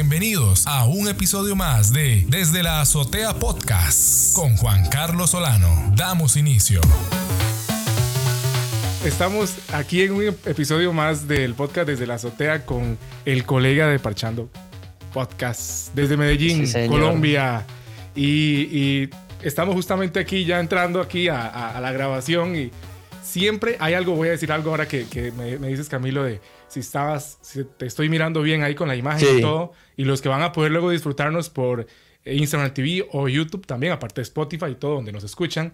Bienvenidos a un episodio más de Desde la Azotea Podcast con Juan Carlos Solano. Damos inicio. Estamos aquí en un episodio más del podcast Desde la Azotea con el colega de Parchando Podcast desde Medellín, Sí. Colombia. Y, y estamos justamente aquí, ya entrando aquí a, a- a la grabación y siempre hay algo, voy a decir algo ahora que, que me, me dices Camilo de si estabas, si te estoy mirando bien ahí con la imagen Sí. y todo, y los que van a poder luego disfrutarnos por Instagram TV o YouTube también, aparte de Spotify y todo, donde nos escuchan.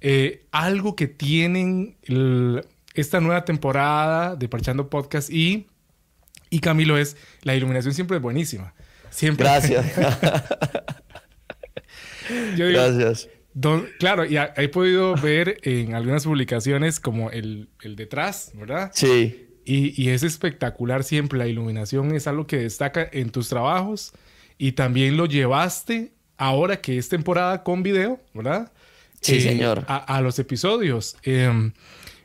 Eh, algo que tienen el- esta nueva temporada de Parchando Podcast y, y Camilo es la iluminación siempre es buenísima. Siempre. Gracias. Yo digo, Gracias. don- claro, y ha- he podido ver en algunas publicaciones como el, el detrás, ¿verdad? Sí. Y, y es espectacular siempre. La iluminación es algo que destaca en tus trabajos y también lo llevaste ahora que es temporada con video, ¿verdad? Sí, señor. A, a los episodios. Em,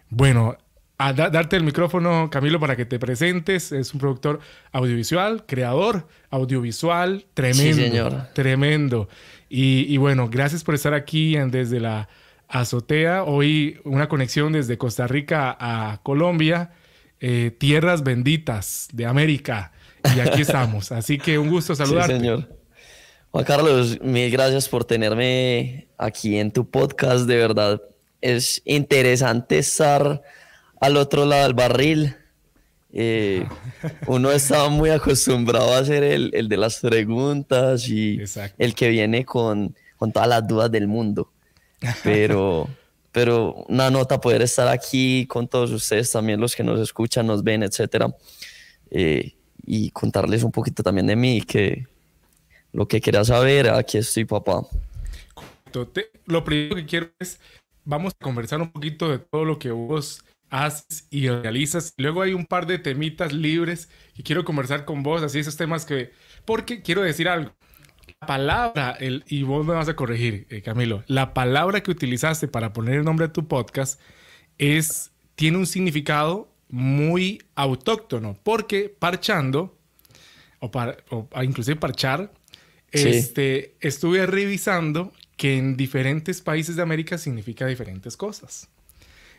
bueno, a da- darte el micrófono, Camilo, para que te presentes. Es un productor audiovisual, creador audiovisual, tremendo. señor. Tremendo. Y, y bueno, gracias por estar aquí desde la azotea. Hoy una conexión desde Costa Rica a Colombia, eh, tierras benditas de América. Y aquí estamos. Así que un gusto Sí, saludarte. señor. Juan Carlos, mil gracias por tenerme aquí en tu podcast. De verdad, es interesante estar al otro lado del barril. Eh, uno estaba muy acostumbrado a hacer el, el de las preguntas y Exacto. el que viene con, con todas las dudas del mundo. Pero, pero una nota poder estar aquí con todos ustedes, también los que nos escuchan, nos ven, etcétera, eh, y contarles un poquito también de mí, que lo que quieras saber, aquí estoy, papá. Lo primero que quiero es, vamos a conversar un poquito de todo lo que vos haces y realizas. Luego hay un par de temitas libres que quiero conversar con vos, así esos temas que, porque quiero decir algo. La palabra, el, y vos me vas a corregir, eh, Camilo, la palabra que utilizaste para poner el nombre a tu podcast es, tiene un significado muy autóctono, porque parchando, o, par- o a- inclusive parchar, Sí. este, estuve revisando que en diferentes países de América significa diferentes cosas.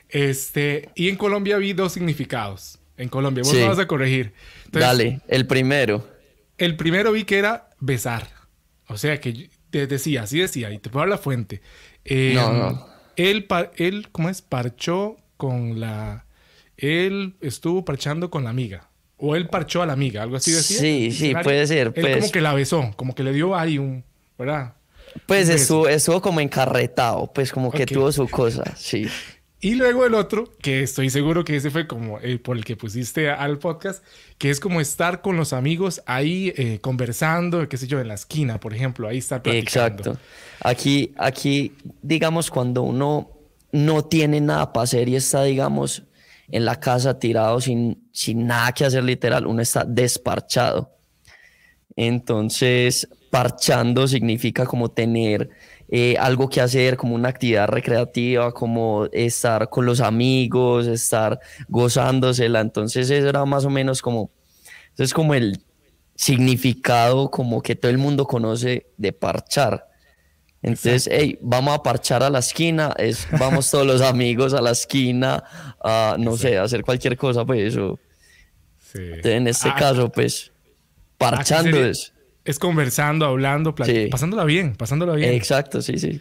Este, y en Colombia vi dos significados. En Colombia, vos Sí. me vas a corregir. Entonces, Dale, el primero. el primero vi que era besar. O sea, que te decía, así decía, y te puedo dar la fuente. Eh, No, no. Él, par- él, ¿cómo es? Parchó con la... Él estuvo parchando con la amiga. O él parchó a la amiga, algo así decía. Sí, sí, puede ser, Él pues. como que la besó, como que le dio ahí un... ¿Verdad? Pues estuvo, estuvo como encarretado, pues como que tuvo su cosa, sí. Y luego el otro, que estoy seguro que ese fue como el por el que pusiste al podcast, que es como estar con los amigos ahí eh, conversando, qué sé yo, en la esquina, por ejemplo, ahí estar platicando. Exacto. Aquí, aquí, digamos, cuando uno no tiene nada para hacer y está, digamos, en la casa tirado sin, sin nada que hacer literal, uno está desparchado. Entonces, parchando significa como tener eh, algo que hacer, como una actividad recreativa, como estar con los amigos, estar gozándosela. Entonces, eso era más o menos como, eso es como el significado como que todo el mundo conoce de parchar. Entonces, hey, vamos a parchar a la esquina, es, vamos todos los amigos a la esquina, a, no sé, a hacer cualquier cosa, pues eso. Sí. En este Ah, caso, pues, parchando sería- es. Es conversando, hablando, Sí. pasándola bien, pasándola bien. Exacto, sí, sí.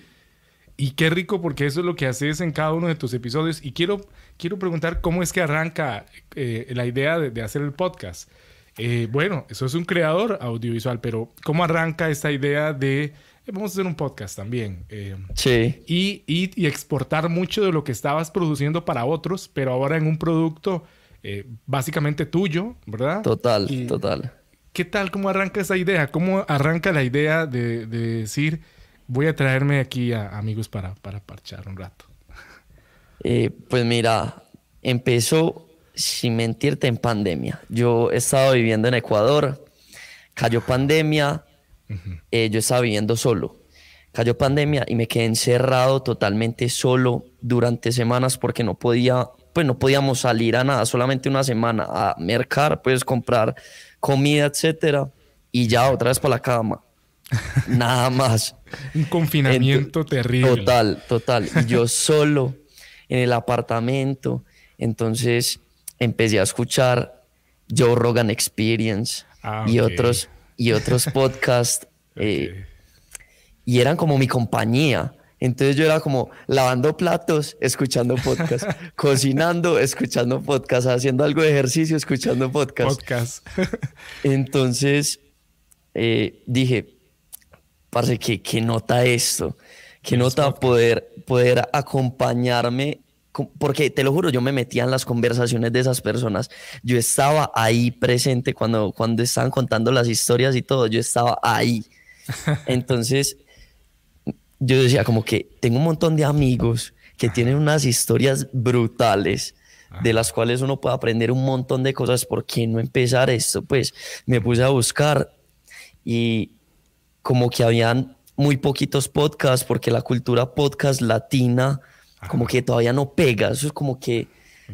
Y qué rico porque eso es lo que haces en cada uno de tus episodios. Y quiero, quiero preguntar cómo es que arranca eh, la idea de, de hacer el podcast. Eh, bueno, eso es un creador audiovisual, pero ¿cómo arranca esta idea de eh, vamos a hacer un podcast también? Sí, y, y- y exportar mucho de lo que estabas produciendo para otros, pero ahora en un producto básicamente tuyo, ¿verdad? total, Y- total. ¿Qué tal? ¿Cómo arranca esa idea? ¿Cómo arranca la idea de, de decir, voy a traerme aquí a amigos para, para parchar un rato? Eh, pues mira, empezó, sin mentirte, en pandemia. Yo estaba viviendo en Ecuador, cayó pandemia, eh, yo estaba viviendo solo. Cayó pandemia y me quedé encerrado totalmente solo durante semanas porque no podía, pues no podíamos salir a nada, solamente una semana a mercar, pues comprar comida, etcétera. y ya otra vez para la cama. Nada más. Un confinamiento terrible. Total, total. Y yo solo en el apartamento. Entonces empecé a escuchar Joe Rogan Experience Ah, y otros y otros podcasts eh, y eran como mi compañía. Entonces yo era como lavando platos, escuchando podcast, cocinando, escuchando podcast, haciendo algo de ejercicio, escuchando podcast. Podcast. Entonces eh, dije, parce, ¿qué, qué nota esto? ¿Qué nota poder, poder acompañarme? Porque te lo juro, yo me metía en las conversaciones de esas personas. Yo estaba ahí presente cuando, cuando estaban contando las historias y todo. Yo estaba ahí. Entonces, yo decía como que tengo un montón de amigos que tienen unas historias brutales de las cuales uno puede aprender un montón de cosas. ¿Por qué no empezar esto? Pues me puse a buscar y como que habían muy poquitos podcasts porque la cultura podcast latina como que todavía no pega. Eso es como que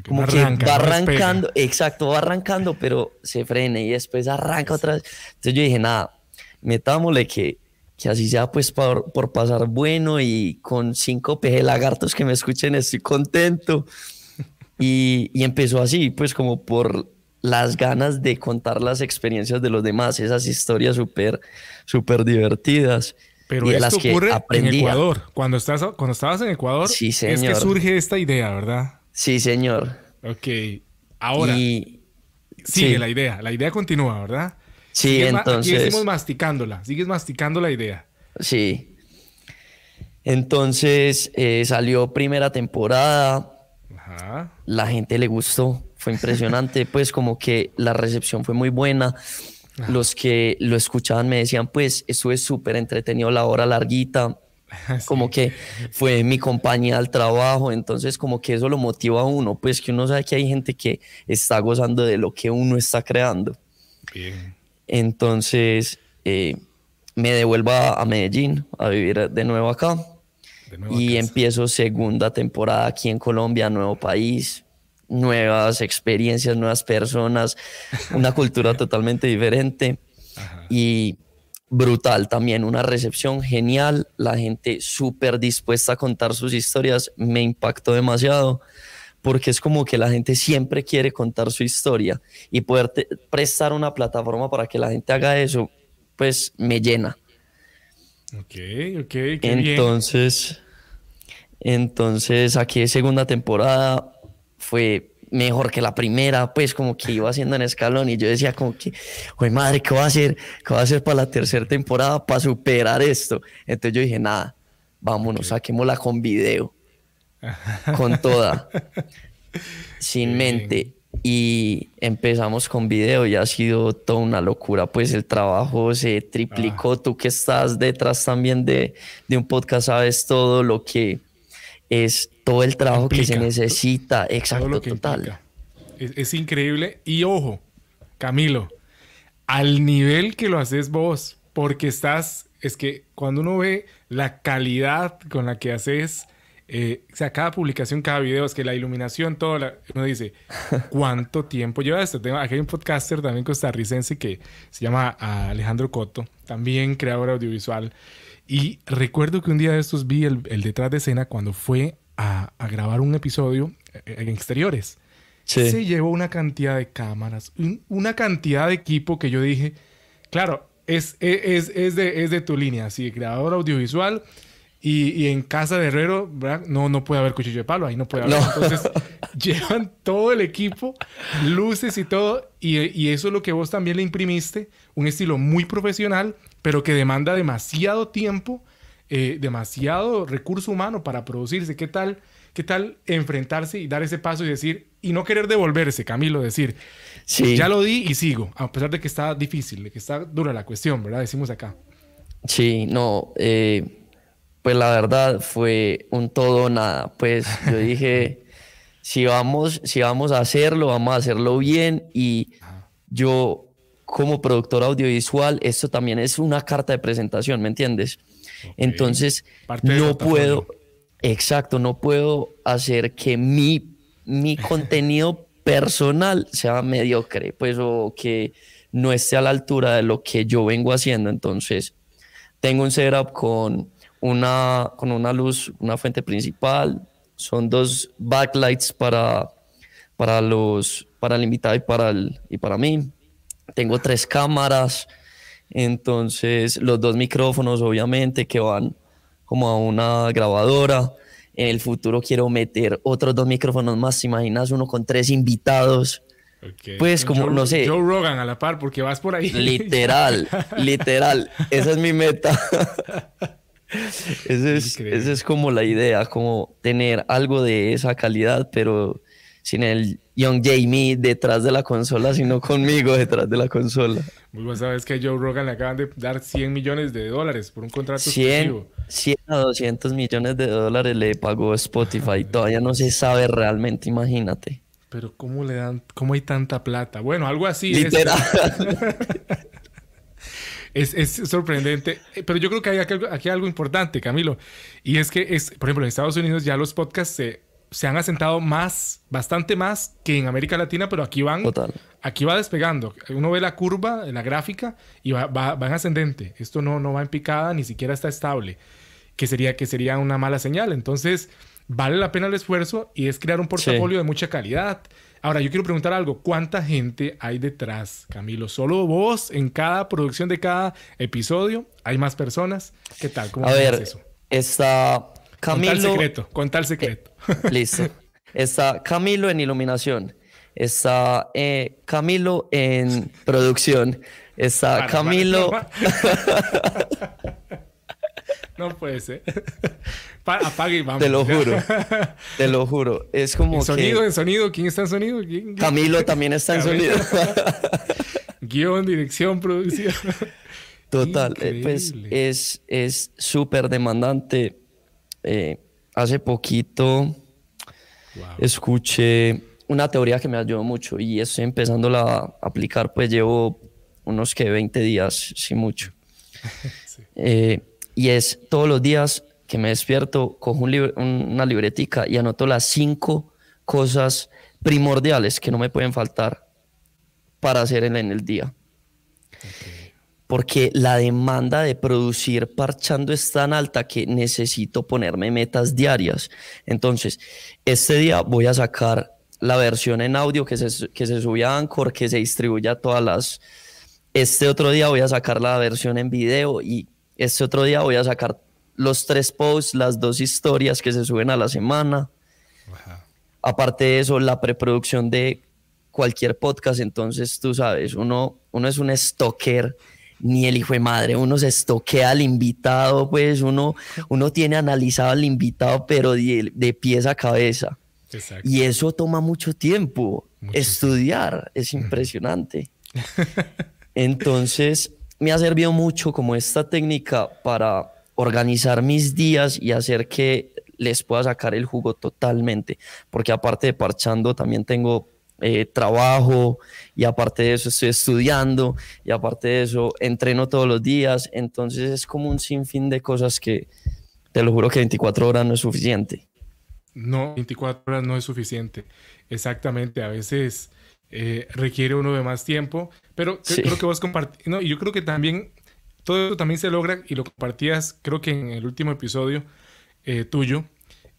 como que va no arrancando, exacto, va arrancando, pero se frena y después arranca otra vez. Entonces yo dije, nada, metámosle que, que así sea pues por, por pasar bueno y con cinco peje lagartos que me escuchen estoy contento. Y, y empezó así, pues como por las ganas de contar las experiencias de los demás, esas historias súper, súper divertidas. Pero y esto las que ocurre en aprendía. Ecuador. Cuando, estás, cuando estabas en Ecuador, Sí, es que señor. surge esta idea, ¿verdad? Sí, señor. Ok. Ahora, Y sigue sí. la idea. La idea continúa, ¿verdad? Sí, Sigues entonces. decimos masticándola. Sigues masticando la idea. Sí. Entonces eh, salió primera temporada, Ajá. la gente le gustó, fue impresionante, pues como que la recepción fue muy buena. Los que lo escuchaban me decían, pues estuve súper entretenido la hora larguita, Sí. como que fue mi compañía al trabajo, entonces como que eso lo motiva a uno, pues que uno sabe que hay gente que está gozando de lo que uno está creando. Bien. Entonces eh, me devuelvo a Medellín a vivir de nuevo acá. De nuevo y empiezo segunda temporada aquí en Colombia, nuevo país, nuevas experiencias, nuevas personas, una cultura totalmente diferente Ajá. y brutal también, una recepción genial, la gente súper dispuesta a contar sus historias, me impactó demasiado porque es como que la gente siempre quiere contar su historia y poder prestar una plataforma para que la gente haga eso, pues me llena. Ok, ok. Qué bien. Entonces, entonces aquí segunda temporada fue mejor que la primera, pues como que iba haciendo en escalón y yo decía como que, oye madre, ¿qué va a hacer? ¿Qué va a hacer para la tercera temporada para superar esto? Entonces yo dije, nada, vámonos, saquémosla con video, con toda, sin mente. Y empezamos con video y ha sido toda una locura, pues el trabajo se triplicó, Ah. tú que estás detrás también de, de un podcast sabes todo lo que es, todo el trabajo que se Implica. necesita, exacto, lo que total. implica. Es, es increíble. Y ojo, Camilo, al nivel que lo haces vos, porque estás, es que cuando uno ve la calidad con la que haces, eh, o sea, cada publicación, cada video, es que la iluminación, todo, la- uno dice, ¿cuánto tiempo lleva esto? Tengo, aquí hay un podcaster también costarricense que se llama ah, Alejandro Coto, también creador audiovisual. Y recuerdo que un día de estos vi el, el detrás de escena cuando fue a, a grabar un episodio eh, en exteriores. Sí. Se llevó una cantidad de cámaras, un- una cantidad de equipo que yo dije, claro, es, es, es, de, es de tu línea, así, creador audiovisual. Y, y en casa de Herrero, ¿verdad? No, no puede haber cuchillo de palo, ahí no puede haber. No. Entonces, llevan todo el equipo, luces y todo. Y, y eso es lo que vos también le imprimiste, un estilo muy profesional, pero que demanda demasiado tiempo, eh, demasiado recurso humano para producirse. ¿Qué tal, ¿Qué tal enfrentarse y dar ese paso y decir, y no querer devolverse, Camilo, decir, Sí. ya lo di y sigo, a pesar de que está difícil, de que está dura la cuestión, ¿verdad? Decimos acá. Sí, no, eh, pues la verdad fue un todo nada. Pues yo dije, si vamos, si vamos a hacerlo, vamos a hacerlo bien. Y yo, como productor audiovisual, esto también es una carta de presentación, ¿me entiendes? Entonces, Parte no puedo, exacto, no puedo hacer que mi, mi contenido personal sea mediocre, pues, o que no esté a la altura de lo que yo vengo haciendo. Entonces, tengo un setup con una, con una luz, una fuente principal, son dos backlights para, para, los, para el invitado y para, el, y para mí. Tengo tres cámaras, entonces los dos micrófonos obviamente que van como a una grabadora. En el futuro quiero meter otros dos micrófonos más, ¿te imaginas? Uno con tres invitados. Pues como, no sé. Joe Rogan a la par, porque vas por ahí. Literal, literal. Esa es mi meta. Esa es, es como la idea, como tener algo de esa calidad, pero sin el Young Jamie detrás de la consola, sino conmigo detrás de la consola. Muy bueno, sabes que Joe Rogan le acaban de dar 100 millones de dólares por un contrato 100, 100 a 200 millones de dólares le pagó Spotify. Todavía no se sabe realmente, imagínate. Pero ¿cómo le dan, cómo hay tanta plata? Bueno, algo así. Literal. Es, es, sorprendente. Eh, pero yo creo que hay aquí, aquí, algo importante, Camilo. Y es que, es, por ejemplo, en Estados Unidos ya los podcasts se, se han asentado más, bastante más que en América Latina, pero aquí van, Total. aquí va despegando. Uno ve la curva en la gráfica y va, va, va, en ascendente. Esto no, no va en picada, ni siquiera está estable, que sería, que sería una mala señal. Entonces, vale la pena el esfuerzo y es crear un portafolio sí. de mucha calidad. Ahora, yo quiero preguntar algo. ¿Cuánta gente hay detrás, Camilo? ¿Solo vos en cada producción de cada episodio? ¿Hay más personas? ¿Qué tal? ¿Cómo A ver, eso? está Camilo... Con tal secreto, con tal secreto. Eh, listo. Está Camilo en iluminación. Está eh, Camilo en producción. Está para, Camilo... Para, no puede ser. Apague y vamos. Te lo juro. Te lo juro. Es como ¿En sonido, que... en sonido. ¿Quién está en sonido? ¿Quién? Camilo también está en sonido. Guión, dirección, producción. Total. Eh, pues es súper demandante. Eh, hace poquito wow. escuché una teoría que me ayudó mucho y estoy empezando a aplicar, pues llevo unos que 20 días, sin mucho. sí. eh, y es todos los días que me despierto, cojo una libretica y anoto las cinco cosas primordiales que no me pueden faltar para hacer en, el día. Porque la demanda de producir parchando es tan alta que necesito ponerme metas diarias. Entonces, este día voy a sacar la versión en audio que se, que se sube a Anchor, que se distribuye a todas las... Este otro día voy a sacar la versión en video y este otro día voy a sacar los tres posts, las dos historias que se suben a la semana. Ajá. Aparte de eso, la preproducción de cualquier podcast. Entonces, tú sabes, uno, uno es un stalker, ni el hijo de madre, uno se estoquea al invitado, pues uno, uno tiene analizado al invitado, pero de, de pies a cabeza. Exacto. Y eso toma mucho tiempo. Mucho Estudiar tiempo. es impresionante. Entonces, me ha servido mucho como esta técnica para organizar mis días y hacer que les pueda sacar el jugo totalmente. Porque aparte de parchando, también tengo eh, trabajo y aparte de eso estoy estudiando y aparte de eso entreno todos los días. Entonces es como un sinfín de cosas que te lo juro que 24 horas no es suficiente. No, 24 horas no es suficiente. Exactamente. A veces eh, requiere uno de más tiempo, pero sí. creo que vos compartís. No, y yo creo que también todo eso también se logra y lo compartías, creo que en el último episodio eh, tuyo,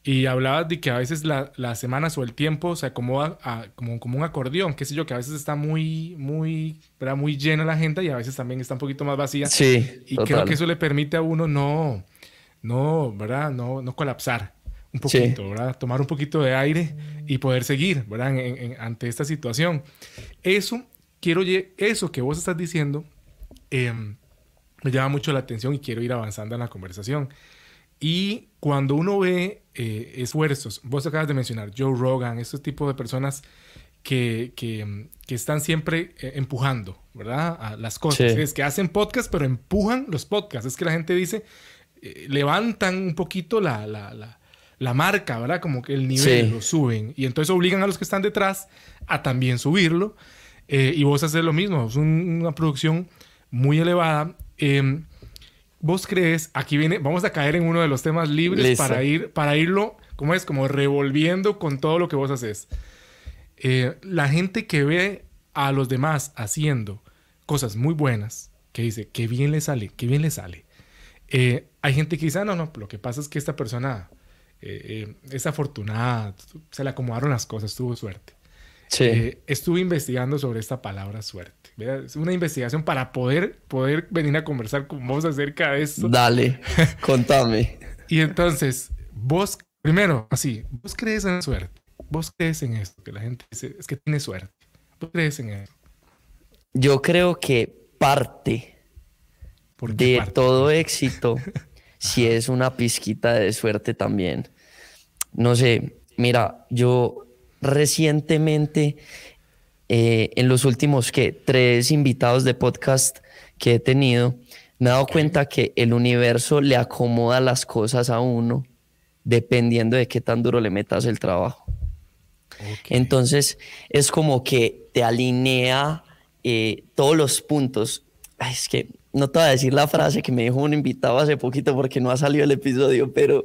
y hablabas de que a veces la, las semanas o el tiempo se acomoda a, como, como un acordeón, qué sé yo, que a veces está muy, muy, ¿verdad? muy llena la agenda y a veces también está un poquito más vacía. Sí. Y total. creo que eso le permite a uno no, no, ¿verdad? No, no colapsar un poquito, sí. ¿verdad? Tomar un poquito de aire y poder seguir, ¿verdad? En, en, ante esta situación. Eso, quiero, eso que vos estás diciendo, eh, me llama mucho la atención y quiero ir avanzando en la conversación. Y cuando uno ve eh, esfuerzos, vos acabas de mencionar Joe Rogan, estos tipos de personas que, que, que están siempre eh, empujando, ¿verdad? A las cosas. Sí. Es que hacen podcast, pero empujan los podcasts. Es que la gente dice, eh, levantan un poquito la, la, la, la, marca, ¿verdad? Como que el nivel sí. lo suben. Y entonces obligan a los que están detrás a también subirlo. Eh, y vos haces lo mismo. Es un, una producción muy elevada eh, ¿Vos crees, aquí viene, vamos a caer en uno de los temas libres para ir, para irlo, ¿cómo es? Como revolviendo con todo lo que vos haces. Eh, la gente que ve a los demás haciendo cosas muy buenas que dice, que bien le sale, que bien le sale. Eh, hay gente que dice, ah, no, no, lo que pasa es que esta persona eh, es afortunada, se le acomodaron las cosas, tuvo suerte. Sí. estuve investigando sobre esta palabra suerte. Es una investigación para poder, poder venir a conversar con vos acerca de esto. Dale, contame. y entonces, vos, primero, así, vos crees en la suerte. Vos crees en esto, que la gente dice, es que tiene suerte. Vos crees en eso. Yo creo que parte de todo éxito si es una pizquita de suerte también. No sé, mira, yo recientemente, eh, en los últimos que tres invitados de podcast que he tenido, me he dado cuenta que el universo le acomoda las cosas a uno dependiendo de qué tan duro le metas el trabajo. Entonces es como que te alinea eh, todos los puntos. es que no te voy a decir la frase que me dijo un invitado hace poquito porque no ha salido el episodio, pero,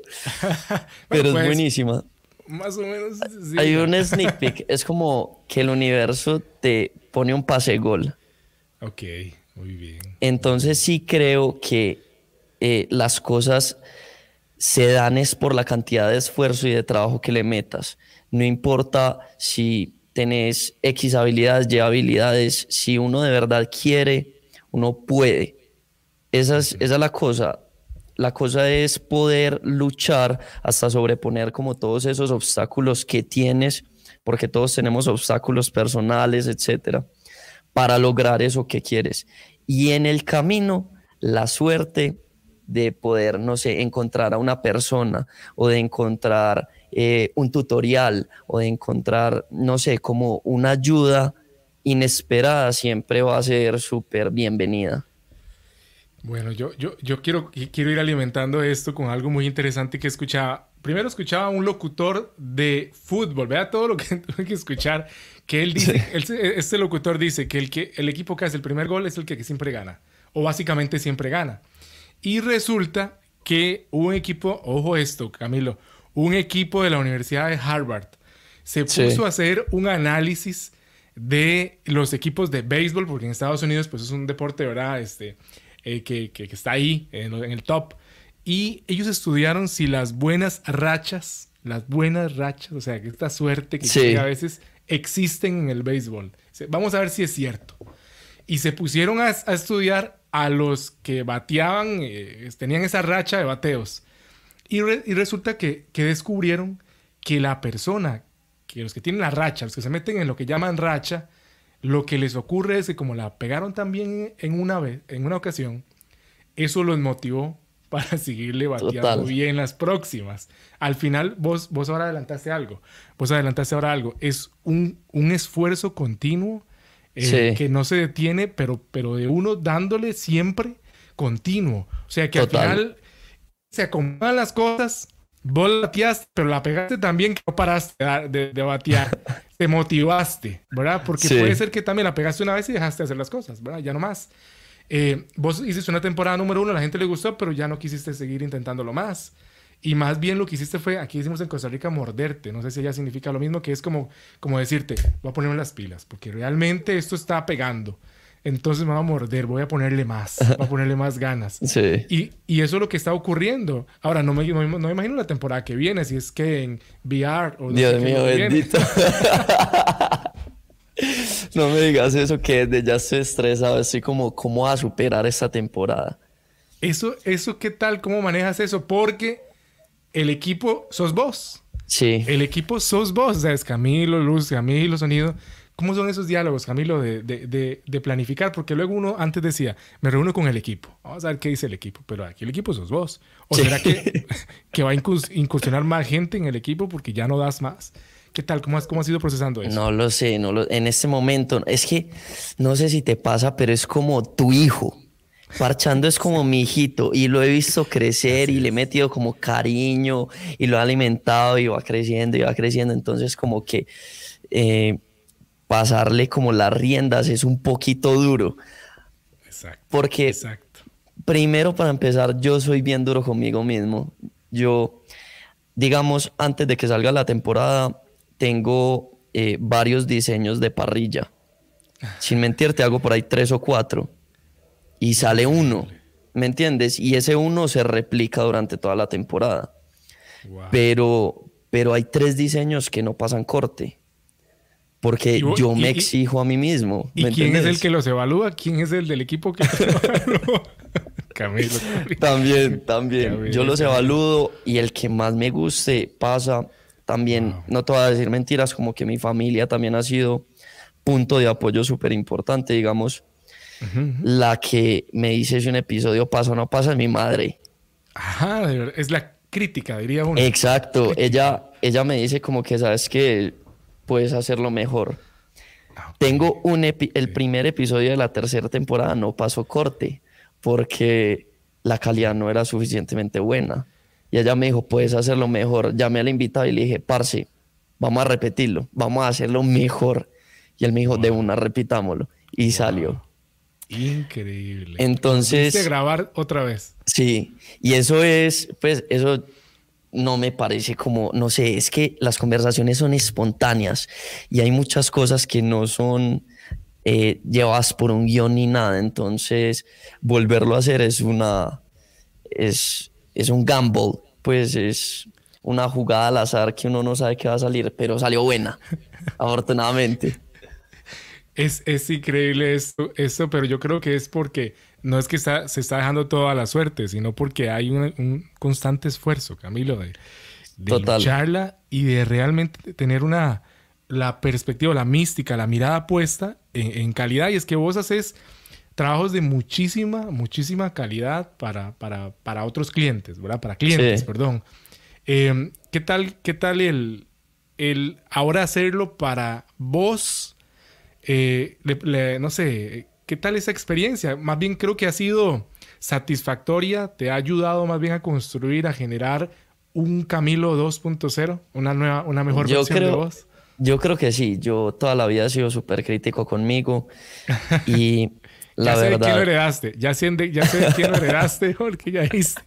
pero es pues, buenísima. Más o menos. Hay un sneak peek. es como que el universo te pone un pase gol. Ok, muy bien. Entonces sí creo que eh, las cosas se dan es por la cantidad de esfuerzo y de trabajo que le metas. No importa si tenés X habilidades, Y habilidades, si uno de verdad quiere, uno puede. Esa es, esa es la cosa. La cosa es poder luchar hasta sobreponer como todos esos obstáculos que tienes, porque todos tenemos obstáculos personales, etcétera, para lograr eso que quieres. Y en el camino, la suerte de poder, no sé, encontrar a una persona o de encontrar eh, un tutorial o de encontrar, no sé, como una ayuda inesperada siempre va a ser súper bienvenida. Bueno, yo, yo, yo quiero, quiero ir alimentando esto con algo muy interesante que escuchaba. Primero escuchaba a un locutor de fútbol, vea todo lo que tuve que escuchar, que él dice, este locutor dice que el, que el equipo que hace el primer gol es el que siempre gana, o básicamente siempre gana. Y resulta que un equipo, ojo esto, Camilo, un equipo de la Universidad de Harvard se puso a hacer un análisis de los equipos de béisbol, porque en Estados Unidos pues es un deporte, ¿verdad? Este, eh, que, que, está ahí en, el top. Y ellos estudiaron si las buenas rachas, las buenas rachas, o sea, que esta suerte que a veces existen en el béisbol. Vamos a ver si es cierto. Y se pusieron a, a estudiar a los que bateaban, eh, tenían esa racha de bateos. Y, resulta que, que, descubrieron que la persona, que los que tienen la racha, los que se meten en lo que llaman racha, lo que les ocurre es que como la pegaron también en una vez, en una ocasión, eso los motivó para seguirle bateando bien las próximas. Al final, vos, vos ahora adelantaste algo. Vos adelantaste ahora algo. Es un, un esfuerzo continuo eh, que no se detiene, pero, pero de uno dándole siempre continuo. O sea que al final se acomodan las cosas, vos la bateaste, pero la pegaste también que no paraste de, de, batear. Te motivaste, ¿verdad? Porque puede ser que también la pegaste una vez y dejaste de hacer las cosas, ¿verdad? Ya no más. Eh, vos hiciste una temporada número uno, la gente le gustó, pero ya no quisiste seguir intentándolo más. Y más bien lo que hiciste fue, aquí decimos en Costa Rica, morderte. No sé si ya significa lo mismo, que es como, como decirte, voy a ponerme las pilas, porque realmente esto está pegando. Entonces me va a morder, voy a ponerle más, voy a ponerle más ganas. Sí. Y, y, eso es lo que está ocurriendo. Ahora, no me, no, me imagino la temporada que viene, si es que en VR o... Dios mío, bendito. no me digas eso, que desde ya estoy estresado, así como, ¿cómo a superar esta temporada? Eso, eso, ¿qué tal? ¿Cómo manejas eso? Porque el equipo sos vos. Sí. El equipo sos vos. O sea, es Camilo, Luz, Camilo, Sonido. ¿Cómo son esos diálogos, Camilo, de, de, de, planificar? Porque luego uno antes decía, me reúno con el equipo. Vamos a ver qué dice el equipo. Pero aquí el equipo sos vos. ¿O será que, que va a incursionar más gente en el equipo porque ya no das más? ¿Qué tal? ¿Cómo has, cómo has ido procesando eso? No lo sé. No lo, en este momento, es que no sé si te pasa, pero es como tu hijo. Parchando es como mi hijito y lo he visto crecer y le he metido como cariño y lo he alimentado y va creciendo y va creciendo. Entonces como que eh, pasarle como las riendas es un poquito duro. Exacto. Porque exacto. primero para empezar yo soy bien duro conmigo mismo. Yo, digamos, antes de que salga la temporada, tengo eh, varios diseños de parrilla sin mentirte, hago por ahí tres o cuatro y sale uno, ¿me entiendes? Y ese uno se replica durante toda la temporada. Pero, pero hay tres diseños que no pasan corte. Porque yo me exijo a mí mismo. ¿Y quién es el que los evalúa? ¿Quién es el del equipo que los evalúa? Camilo, También, también. Yo los evalúo y el que más me guste pasa. También, no te voy a decir mentiras, como que mi familia también ha sido punto de apoyo súper importante, digamos. La que me dice si un episodio pasa o no pasa es mi madre. Ajá, es la crítica, diría uno. Exacto, ella, ella me dice como que sabes que puedes hacerlo mejor. Ah, Tengo un el primer episodio de la tercera temporada no pasó corte porque la calidad no era suficientemente buena. Y ella me dijo, puedes hacerlo mejor. Llamé a la invitada y le dije, parce, vamos a repetirlo, vamos a hacerlo mejor. Y él me dijo, de una, repitámoslo. Y salió. Increíble. Entonces. grabar otra vez. Sí. Y eso es, pues, eso no me parece como, no sé, es que las conversaciones son espontáneas y hay muchas cosas que no son eh, llevadas por un guion ni nada. Entonces, volverlo a hacer es una, es, es un gamble, pues es una jugada al azar que uno no sabe qué va a salir, pero salió buena, afortunadamente. Es, es increíble esto, esto, pero yo creo que es porque no es que está, se está dejando toda la suerte, sino porque hay un, constante esfuerzo, Camilo, de, de lucharla y de realmente tener una la perspectiva, la mística, la mirada puesta en, calidad. Y es que vos haces trabajos de muchísima, muchísima calidad para, para, para otros clientes, ¿verdad? Para clientes, perdón. Em, ¿Qué tal, qué tal el, el ahora hacerlo para vos? Eh, no sé, ¿qué tal esa experiencia? Más bien creo que ha sido satisfactoria, te ha ayudado más bien a construir, a generar un Camilo 2.0, una nueva, una mejor versión de vos. Yo creo que sí, yo toda la vida he sido súper crítico conmigo y la ya sé de quién lo heredaste, ya sé de, ya sé de quién lo heredaste porque ya viste.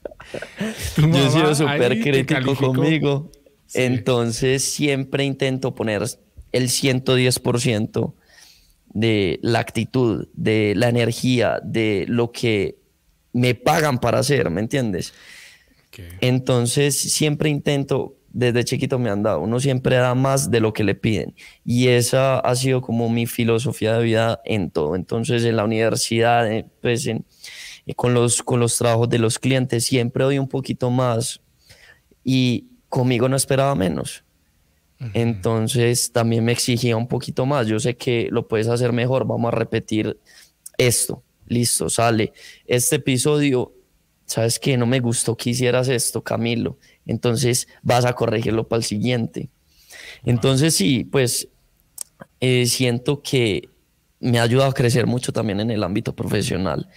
yo he sido súper crítico conmigo, entonces siempre intento poner el 110% de la actitud, de la energía, de lo que me pagan para hacer, ¿me entiendes? Entonces siempre intento, desde chiquito me han dado, uno siempre da más de lo que le piden y esa ha sido como mi filosofía de vida en todo. Entonces en la universidad, eh, pues eh, con, los, con los trabajos de los clientes siempre doy un poquito más y conmigo no esperaba menos. Entonces también me exigía un poquito más. Yo sé que lo puedes hacer mejor. Vamos a repetir esto. Listo, sale. Este episodio, sabes que no me gustó que hicieras esto, Camilo. Entonces vas a corregirlo para el siguiente. Entonces sí, pues eh, siento que me ha ayudado a crecer mucho también en el ámbito profesional.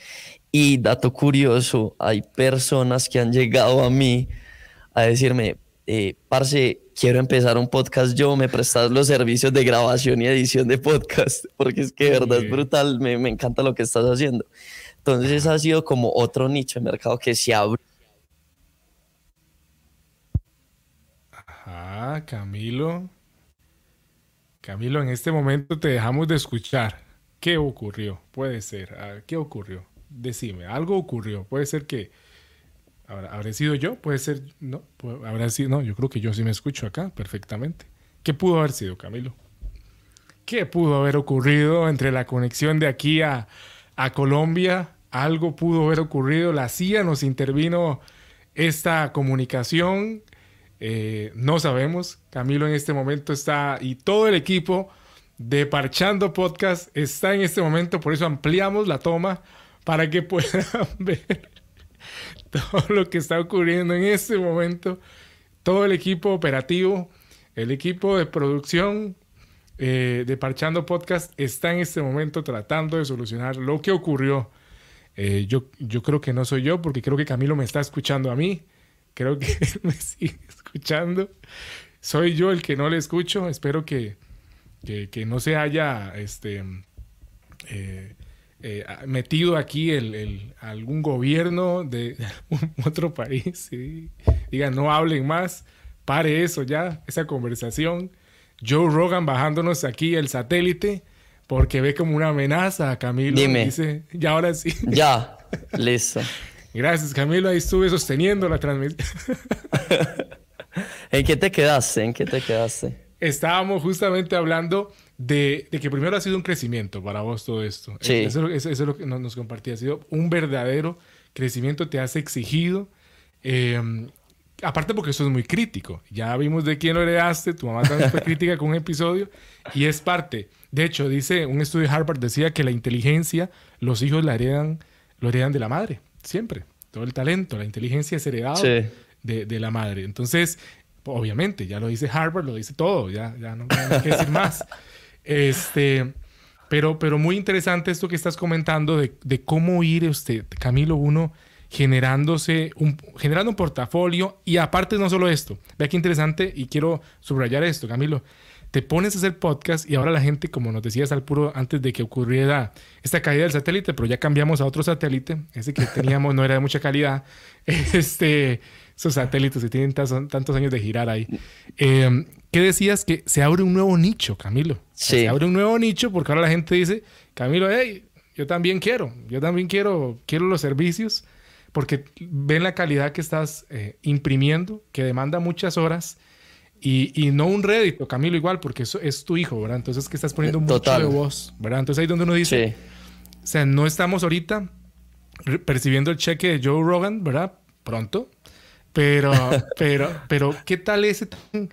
Y dato curioso, hay personas que han llegado a mí a decirme, eh, parce, quiero empezar un podcast yo, me prestas los servicios de grabación y edición de podcast, porque es que de verdad es brutal, me, me encanta lo que estás haciendo. Entonces ha sido como otro nicho de mercado que se abre. Ajá, Camilo. Camilo, en este momento te dejamos de escuchar. ¿Qué ocurrió? Puede ser. ¿Qué ocurrió? Decime, algo ocurrió. Puede ser que ¿Habré sido yo? Puede ser, no, habrá sido, no, yo creo que yo sí me escucho acá perfectamente. ¿Qué pudo haber sido, Camilo? ¿Qué pudo haber ocurrido entre la conexión de aquí a, a Colombia? Algo pudo haber ocurrido, la CIA nos intervino esta comunicación, eh, no sabemos. Camilo en este momento está y todo el equipo de Parchando Podcast está en este momento, por eso ampliamos la toma para que puedan ver todo lo que está ocurriendo en este momento, todo el equipo operativo, el equipo de producción eh, de Parchando Podcast está en este momento tratando de solucionar lo que ocurrió. Eh, yo, yo creo que no soy yo, porque creo que Camilo me está escuchando a mí. Creo que él me sigue escuchando. Soy yo el que no le escucho. Espero que, que, no se haya este, eh, eh, metido aquí el, algún gobierno de, otro país y diga no hablen más, pare eso ya, esa conversación. Joe Rogan bajándonos aquí el satélite porque ve como una amenaza a Camilo. Dime. Dice, ya ahora sí. Ya, listo. Gracias, Camilo. Ahí estuve sosteniendo la transmisión. ¿En qué te quedaste? ¿En qué te quedaste? Estábamos justamente hablando de, de, que primero ha sido un crecimiento para vos todo esto. Sí. Eso, eso, eso es lo que nos, nos compartía. Ha sido un verdadero crecimiento, te has exigido. Eh, aparte porque eso es muy crítico. Ya vimos de quién lo heredaste, tu mamá también fue crítica con un episodio y es parte. De hecho, dice un estudio de Harvard decía que la inteligencia los hijos la heredan, lo heredan de la madre, siempre. Todo el talento, la inteligencia es heredado Sí. de, de la madre. Entonces, obviamente, ya lo dice Harvard, lo dice todo, ya, ya no, no hay que decir más. Este, pero, pero muy interesante esto que estás comentando de, de cómo ir, usted, Camilo, uno generándose un, generando un portafolio y aparte no solo esto, vea qué interesante y quiero subrayar esto, Camilo, te pones a hacer podcast y ahora la gente, como nos decías al puro antes de que ocurriera esta caída del satélite, pero ya cambiamos a otro satélite, ese que teníamos no era de mucha calidad, este, esos satélites que tienen tantos, años de girar ahí. Eh, ¿Qué decías? Que se abre un nuevo nicho, Camilo. Sí. Se abre un nuevo nicho porque ahora la gente dice, Camilo, hey, yo también quiero, yo también quiero, quiero los servicios porque ven la calidad que estás eh, imprimiendo, que demanda muchas horas y, y, no un rédito, Camilo, igual, porque eso es tu hijo, ¿verdad? Entonces que estás poniendo Total. mucho de voz, ¿verdad? Entonces ahí es donde uno dice, Sí. o sea, no estamos ahorita percibiendo el cheque de Joe Rogan, ¿verdad? Pronto. Pero, pero, pero, ¿qué tal ese tan,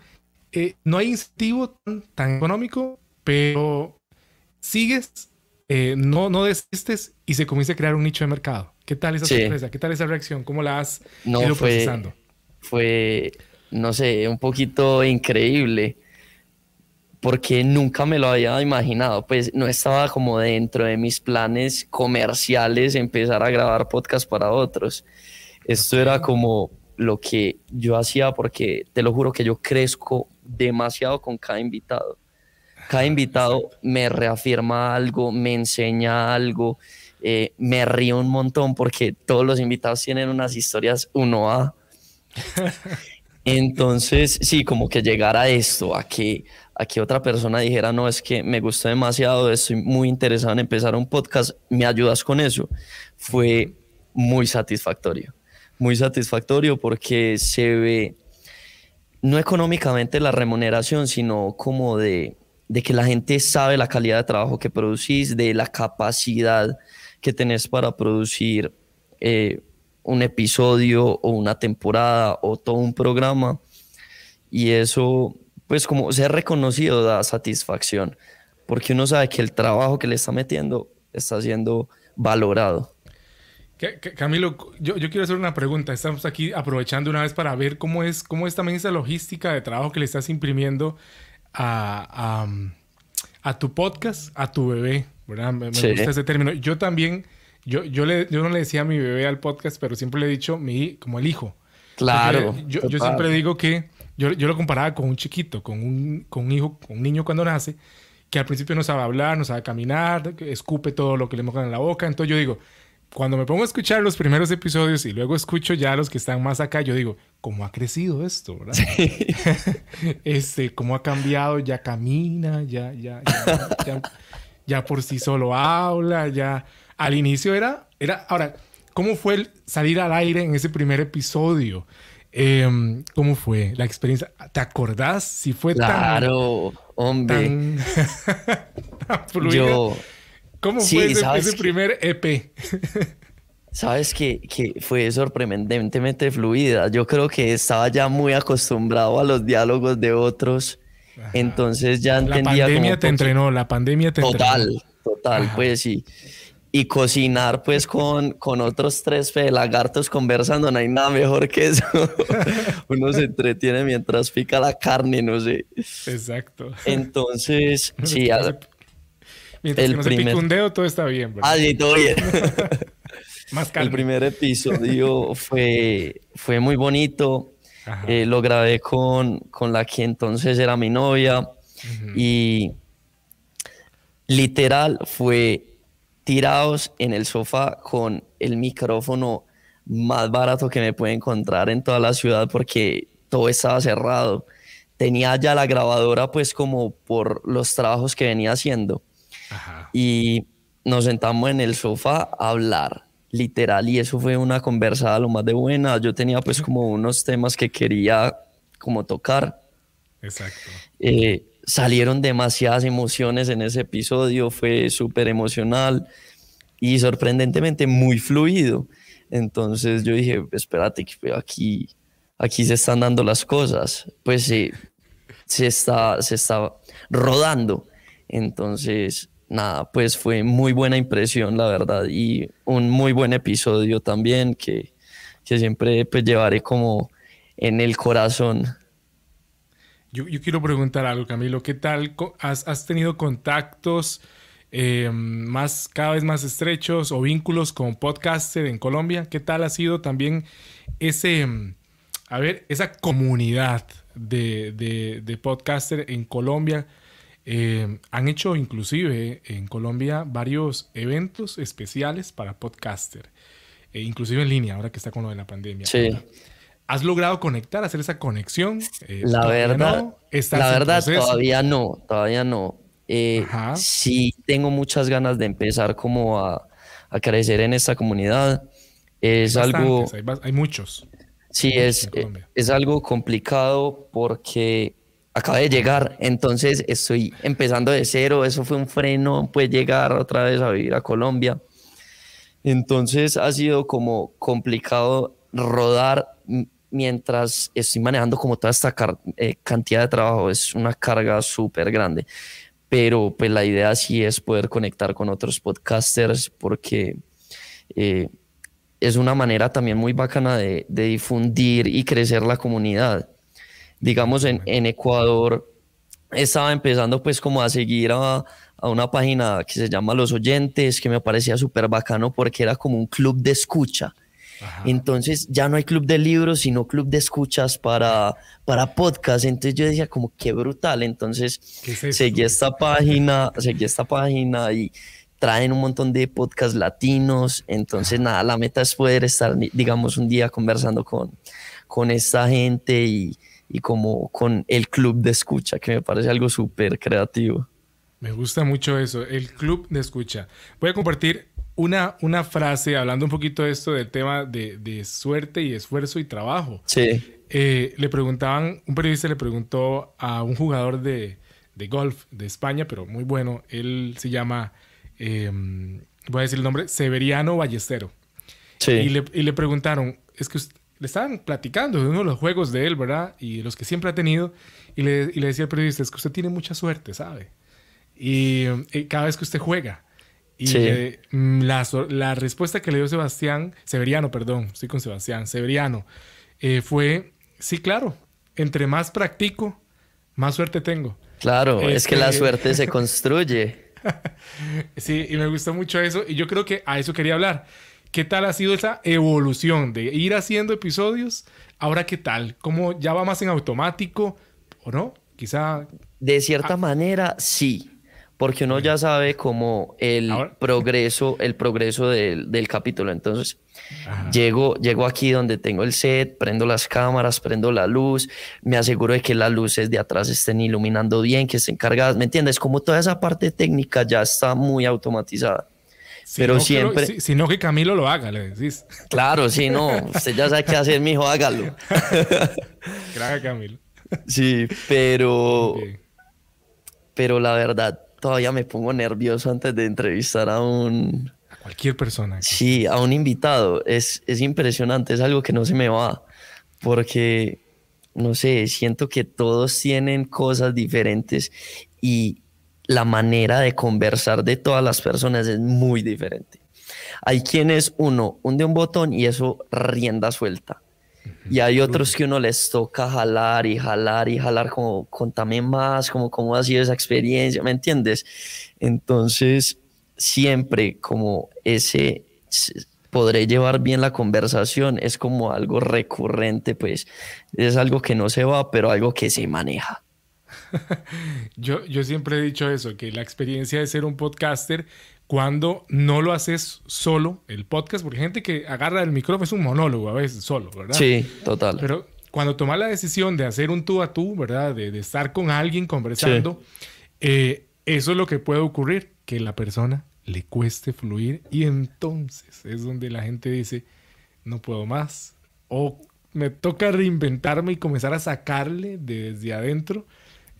eh, no hay incentivo tan, tan económico, pero sigues, eh, no, no desistes y se comienza a crear un nicho de mercado. ¿Qué tal esa Sí. sorpresa? ¿Qué tal esa reacción? ¿Cómo la has No, ido fue- procesando? fue, no sé, un poquito increíble, porque nunca me lo había imaginado, pues no estaba como dentro de mis planes comerciales empezar a grabar podcast para otros. Esto era como lo que yo hacía porque te lo juro que yo crezco demasiado con cada invitado. Cada invitado me reafirma algo, me enseña algo, eh, me río un montón porque todos los invitados tienen unas historias uno a entonces, sí, como que llegar a esto, a que, a que otra persona dijera, no, es que me gustó demasiado, estoy muy interesado en empezar un podcast, ¿me ayudas con eso? Fue muy satisfactorio, muy satisfactorio porque se ve, no económicamente la remuneración, sino como de, de que la gente sabe la calidad de trabajo que producís, de la capacidad que tenés para producir eh, un episodio o una temporada o todo un programa y eso pues como ser reconocido da satisfacción porque uno sabe que el trabajo que le está metiendo está siendo valorado. Que- que- Camilo, yo, yo quiero hacer una pregunta. Estamos aquí aprovechando una vez para ver cómo es, cómo es también esa logística de trabajo que le estás imprimiendo a, a, a tu podcast, a tu bebé, ¿verdad? Me, me Sí. gusta ese término. Yo también, yo, yo, le, yo no le decía a mi bebé al podcast, pero siempre le he dicho mi, como el hijo. Claro. Yo, yo siempre digo que yo, yo lo comparaba con un chiquito, con un, con un hijo, con un niño cuando nace, que al principio no sabe hablar, no sabe caminar, escupe todo lo que le mojan en la boca. Entonces yo digo, cuando me pongo a escuchar los primeros episodios y luego escucho ya los que están más acá, yo digo, ¿cómo ha crecido esto? ¿verdad? este, ¿cómo ha cambiado? Ya camina, ya, ya, ya, ya, ya por sí solo habla, ya. Al inicio era, era, ahora, ¿cómo fue el salir al aire en ese primer episodio? Em, ¿Cómo fue la experiencia? ¿Te acordás si fue tan- Claro, hombre. tan, tan fluida? Yo, ¿Cómo Sí, fue ese, primer EP? sabes que, que fue sorprendentemente fluida. Yo creo que estaba ya muy acostumbrado a los diálogos de otros. Entonces ya La entendía pandemia como te entrenó, la pandemia te entrenó. Total, total, Ajá. pues sí. Y cocinar pues con, con otros tres fe lagartos conversando, no hay nada mejor que eso. Uno se entretiene mientras pica la carne, no sé. Exacto. Entonces, sí, al- Mientras el que no se primer- pique un dedo, todo está bien. ¿verdad? ah, sí, todo bien. Más El calma. primer episodio fue, fue muy bonito. Eh, lo grabé con, con la que entonces era mi novia y literal fue tirados en el sofá con el micrófono más barato que me puede encontrar en toda la ciudad porque todo estaba cerrado. Tenía ya la grabadora pues como por los trabajos que venía haciendo Y nos sentamos en el sofá a hablar, literal, y eso fue una conversada lo más de buena. Yo tenía pues como unos temas que quería como tocar. Exacto. Eh, salieron demasiadas emociones en ese episodio, fue súper emocional y sorprendentemente muy fluido. Entonces yo dije, espérate, aquí, aquí se están dando las cosas. Pues sí, se está, se está rodando. Entonces, nada, pues fue muy buena impresión, la verdad, y un muy buen episodio también que, que siempre pues, llevaré como en el corazón. Yo, quiero preguntar algo, Camilo. ¿Qué tal? ¿Has, tenido contactos eh, más, cada vez más estrechos o vínculos con podcaster en Colombia? ¿Qué tal ha sido también ese, a ver, esa comunidad de, de, podcaster en Colombia? Eh, han hecho inclusive en Colombia varios eventos especiales para podcaster, eh, inclusive en línea, ahora que está con lo de la pandemia. Sí. ¿Has logrado conectar, hacer esa conexión? Eh, la verdad, la verdad todavía no, todavía no. Eh, sí tengo muchas ganas de empezar como a, a crecer en esta comunidad. Es algo... Hay, muchos. Sí, es, es algo complicado porque acabo de llegar, entonces estoy empezando de cero, eso fue un freno, pues llegar otra vez a vivir a Colombia. Entonces ha sido como complicado rodar mientras estoy manejando como toda esta eh, cantidad de trabajo, es una carga súper grande. Pero pues la idea sí es poder conectar con otros podcasters porque eh, es una manera también muy bacana de, difundir y crecer la comunidad. Digamos, en, en, Ecuador estaba empezando pues como a seguir a, a una página que se llama Los Oyentes, que me parecía súper bacano porque era como un club de escucha entonces ya no hay club de libros, sino club de escuchas para, para podcast. Entonces yo decía como qué brutal. Entonces seguí esta página, seguí esta página y traen un montón de podcasts latinos. Entonces nada, la meta es poder estar, digamos, un día conversando con, con esta gente y, y como con el club de escucha, que me parece algo súper creativo. Me gusta mucho eso, el club de escucha. Voy a compartir una, una frase hablando un poquito de esto del tema de, suerte y esfuerzo y trabajo. Sí. Eh, le preguntaban, un periodista le preguntó a un jugador de, golf de España, pero muy bueno, él se llama, em, voy a decir el nombre, Severiano Ballestero. Sí. Y le, preguntaron, es que le estaban platicando de uno de los juegos de él, ¿verdad? Y los que siempre ha tenido. Y le, y le decía el periodista, es que usted tiene mucha suerte, ¿sabe? Y eh, cada vez que usted juega, y mm, la, respuesta que le dio Sebastián, Severiano, perdón, estoy con Sebastián, Severiano, eh, fue, sí, claro, entre más practico, más suerte tengo. Claro, es que la este, suerte se construye. sí, y me gustó mucho eso, y yo creo que a eso quería hablar. ¿Qué tal ha sido esa evolución de ir haciendo episodios? Ahora, ¿qué tal? ¿Cómo ya va más en automático o no? Quizá... De cierta manera, sí porque uno ya sabe cómo el progreso, el progreso del, del capítulo. Entonces, llego, llego aquí donde tengo el set, prendo las cámaras, prendo la luz, me aseguro de que las luces de atrás estén iluminando bien, que estén cargadas, ¿me entiendes? Como toda esa parte técnica ya está muy automatizada. Pero siempre... si, no, que Camilo lo haga, le decís. Claro, sí, no. Usted ya sabe qué hacer, mijo, hágalo. Gracias, Camilo. Sí, pero... Pero la verdad, todavía me pongo nervioso antes de entrevistar a un... A cualquier persona. Sí, a un invitado. Es, es impresionante, es algo que no se me va, porque, no sé, siento que todos tienen cosas diferentes y la manera de conversar de todas las personas es muy diferente. Hay quienes uno hunde un botón y eso rienda suelta. Y hay otros que uno les toca jalar y jalar y jalar como contame más, como cómo ha sido esa experiencia, ¿me entiendes? Entonces, siempre como ese podré llevar bien la conversación es como algo recurrente, pues es algo que no se va, pero algo que se maneja. yo, yo siempre he dicho eso, que la experiencia de ser un podcaster cuando no lo haces solo, el podcast, porque gente que agarra el micrófono, es un monólogo a veces solo, ¿verdad? Sí, total. Pero cuando tomas la decisión de hacer un tú a tú, ¿verdad? De, estar con alguien conversando, eh, eso es lo que puede ocurrir. que la persona le cueste fluir y entonces es donde la gente dice, no puedo más. O me toca reinventarme y comenzar a sacarle desde adentro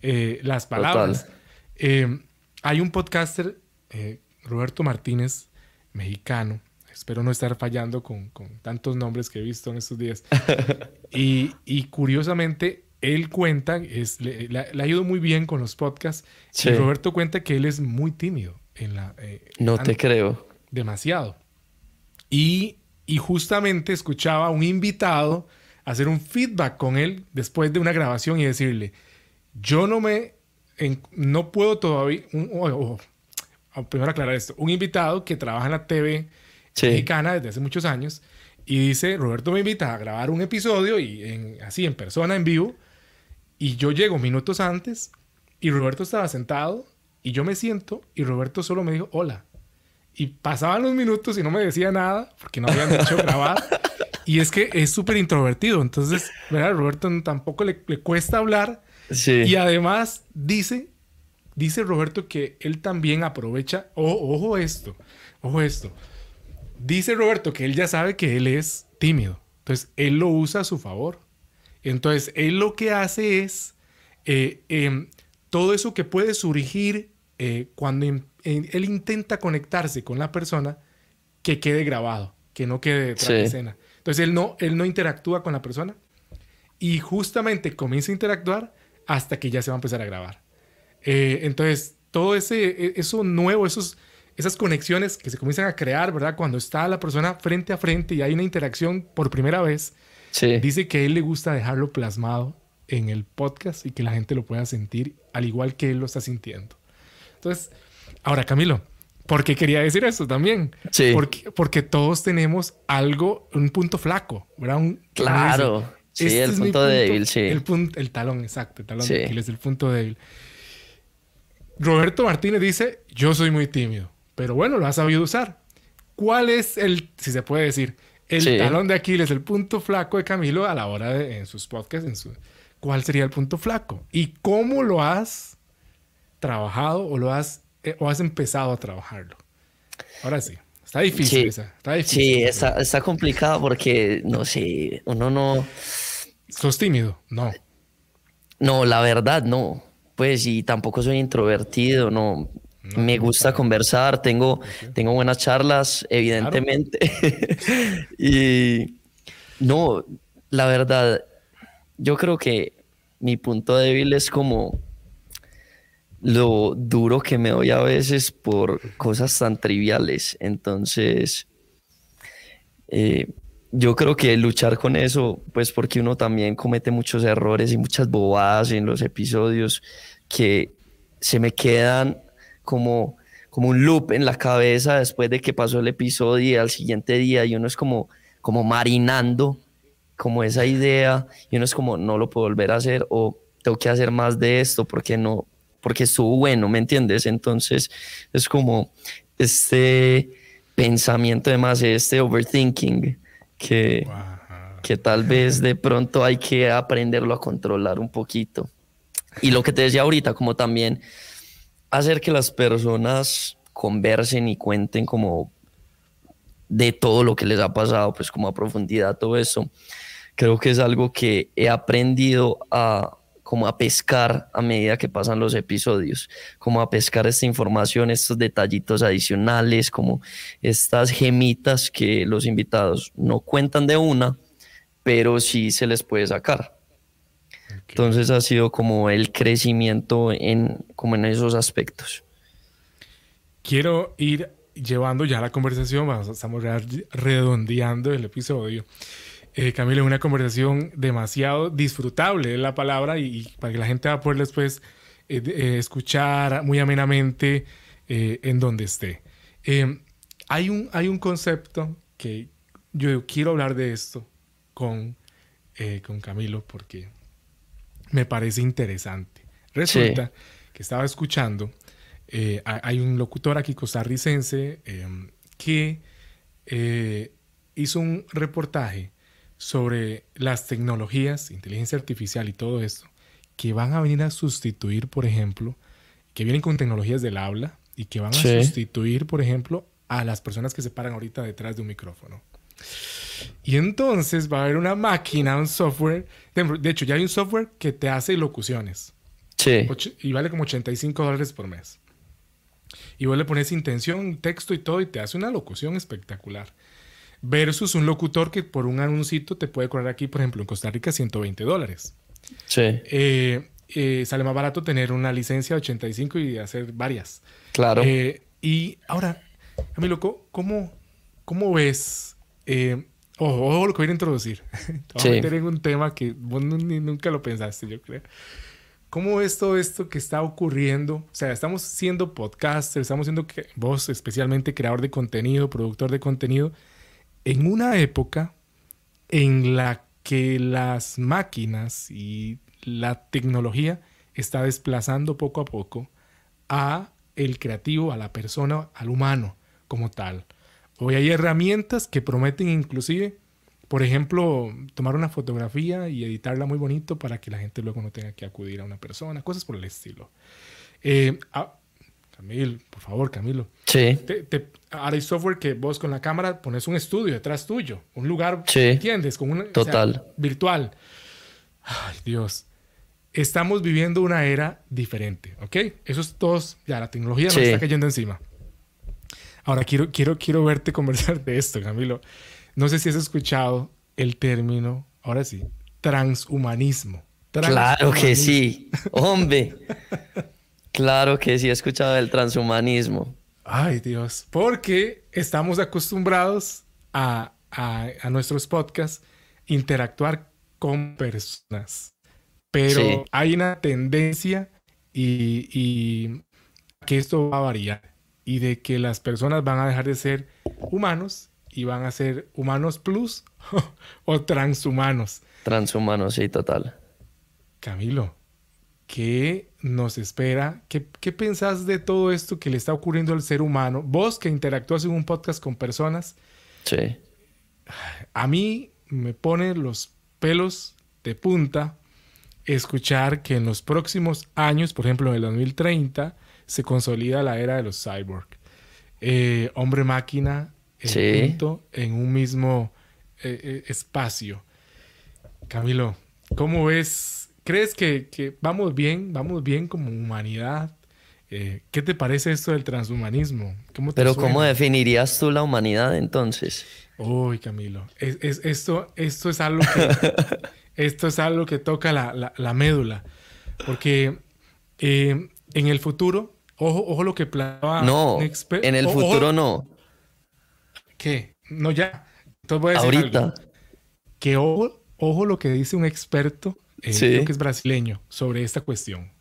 eh, las palabras. Eh, hay un podcaster, eh, Roberto Martínez, mexicano. Espero no estar fallando con, tantos nombres que he visto en estos días. y, curiosamente, él cuenta, es, le, ha ido muy bien con los podcasts. Y Roberto cuenta que él es muy tímido. En la, no te creo. Demasiado. Y, y justamente escuchaba a un invitado hacer un feedback con él después de una grabación y decirle, yo no me, no puedo todavía, primero aclarar esto, un invitado que trabaja en la TV mexicana desde hace muchos años y dice, Roberto me invita a grabar un episodio y en, así en persona, en vivo, y yo llego minutos antes y Roberto estaba sentado y yo me siento y Roberto solo me dijo, hola. Y pasaban los minutos y no me decía nada porque no habían hecho grabar. Y es que es súper introvertido. Entonces, ¿verdad? Roberto tampoco le, cuesta hablar. Sí. Y además dice, dice Roberto que él también aprovecha, ojo esto, ojo esto. Dice Roberto que él ya sabe que él es tímido. Entonces, él lo usa a su favor. Entonces, él lo que hace es eh, em, todo eso que puede surgir eh, cuando él intenta conectarse con la persona, que quede grabado, que no quede detrás de escena. Entonces él no, él no interactúa con la persona y justamente comienza a interactuar hasta que ya se va a empezar a grabar. Eh, entonces, todo ese, e, eso nuevo, esos, esas conexiones que se comienzan a crear, ¿verdad? Cuando está la persona frente a frente y hay una interacción por primera vez, dice que a él le gusta dejarlo plasmado en el podcast y que la gente lo pueda sentir al igual que él lo está sintiendo. Entonces, ahora Camilo, ¿Por qué quería decir eso también? Sí. Porque, porque todos tenemos algo, un punto flaco, ¿verdad? claro. Sí, este el punto, débil, sí. El, punto, el talón, exacto. El talón sí. de el punto débil. Roberto Martínez dice, yo soy muy tímido, pero bueno, lo ha sabido usar. ¿Cuál es el, si se puede decir, el talón de Aquiles, el punto flaco de Camilo a la hora de, en sus podcasts, en su, ¿cuál sería el punto flaco? ¿Y cómo lo has trabajado o lo has eh, o has empezado a trabajarlo? Ahora sí. Está difícil sí, esa. Está difícil. Sí, está, está complicado porque, no sé, uno no... ¿Sos tímido? No. No, la verdad, no. Pues y tampoco soy introvertido, no. me gusta conversar, tengo, tengo buenas charlas, evidentemente. y no, la verdad, yo creo que mi punto débil es como lo duro que me doy a veces por cosas tan triviales. Entonces, eh, yo creo que luchar con eso, pues porque uno también comete muchos errores y muchas bobadas en los episodios que se me quedan como, como un loop en la cabeza después de que pasó el episodio y al siguiente día y uno es como, como marinando como esa idea y uno es como no lo puedo volver a hacer o tengo que hacer más de esto porque no porque estuvo bueno, ¿me entiendes? Entonces es como este pensamiento además, este overthinking que, que tal vez de pronto hay que aprenderlo a controlar un poquito. Y lo que te decía ahorita, como también hacer que las personas conversen y cuenten como de todo lo que les ha pasado, pues como a profundidad todo eso, creo que es algo que he aprendido a, como a pescar a medida que pasan los episodios, como a pescar esta información, estos detallitos adicionales, como estas gemitas que los invitados no cuentan de una, pero sí se les puede sacar. Entonces ha sido como el crecimiento en, como en esos aspectos. Quiero ir llevando ya la conversación, estamos redondeando el episodio. Eh, Camilo, una conversación demasiado disfrutable, es la palabra, y, para que la gente va a poder después eh, eh, escuchar muy amenamente en donde esté. hay, un, hay un concepto que yo quiero hablar de esto con, con Camilo porque me parece interesante. Resulta que estaba escuchando, hay un locutor aquí costarricense que hizo un reportaje sobre las tecnologías, inteligencia artificial y todo esto, que van a venir a sustituir, por ejemplo, que vienen con tecnologías del habla y que van a sustituir, por ejemplo, a las personas que se paran ahorita detrás de un micrófono. Y entonces va a haber una máquina, un software. De hecho, ya hay un software que te hace locuciones. Sí. Y vale como 85 dólares por mes. Y vos le pones intención, texto y todo y te hace una locución espectacular. Versus un locutor que por un anuncito te puede cobrar aquí, por ejemplo, en Costa Rica 120 dólares. Sí. Eh, eh, sale más barato tener una licencia de 85 y hacer varias. Claro. Eh, y ahora, a mi loco, ¿cómo, cómo ves? ojo, lo que voy a introducir. Te a meter en un tema que vos nunca lo pensaste, yo creo. ¿Cómo ves todo esto que está ocurriendo? O sea, estamos siendo podcasters, estamos siendo vos especialmente creador de contenido, productor de contenido, en una época en la que las máquinas y la tecnología está desplazando poco a poco a el creativo, a la persona, al humano como tal. Hoy hay herramientas que prometen inclusive por ejemplo, tomar una fotografía y editarla muy bonito para que la gente luego no tenga que acudir a una persona, cosas por el estilo. Eh, Camilo, por favor, Camilo. Sí. ahora hay software que vos con la cámara pones un estudio detrás tuyo, un lugar, sí. ¿entiendes? Con Total. virtual. Ay, Dios. Estamos viviendo una era diferente, ¿ok? Eso es todo, ya la tecnología nos está cayendo encima. Ahora quiero, quiero, quiero verte conversar de esto, Camilo. No sé si has escuchado el término, ahora sí, transhumanismo. Claro que sí, hombre. claro que sí he escuchado el transhumanismo. Ay Dios, porque estamos acostumbrados a, nuestros podcasts interactuar con personas. Pero hay una tendencia y, y, que esto va a variar y de que las personas van a dejar de ser humanos y van a ser humanos plus o transhumanos. Transhumanos, sí, total. Camilo, ¿qué nos espera? ¿Qué, ¿Qué, pensás de todo esto que le está ocurriendo al ser humano? Vos que interactúas en un podcast con personas. Sí. A mí me pone los pelos de punta escuchar que en los próximos años, por ejemplo en el 2030, se consolida la era de los cyborg. Eh, hombre máquina en un mismo eh, eh, espacio. Camilo, ¿cómo ves? ¿Crees que, vamos bien? ¿Vamos bien como humanidad? Eh, ¿Qué te parece esto del transhumanismo? Pero ¿cómo definirías tú la humanidad entonces? Uy, Camilo, esto, esto, es algo que, esto es algo que toca la, médula. Porque en el futuro, ojo, ojo lo que planteaba. No, en el futuro no. ¿Qué? No, ya. Entonces voy a decir Ahorita. Que ojo, ojo lo que dice un experto, eh, creo que es brasileño, sobre esta cuestión.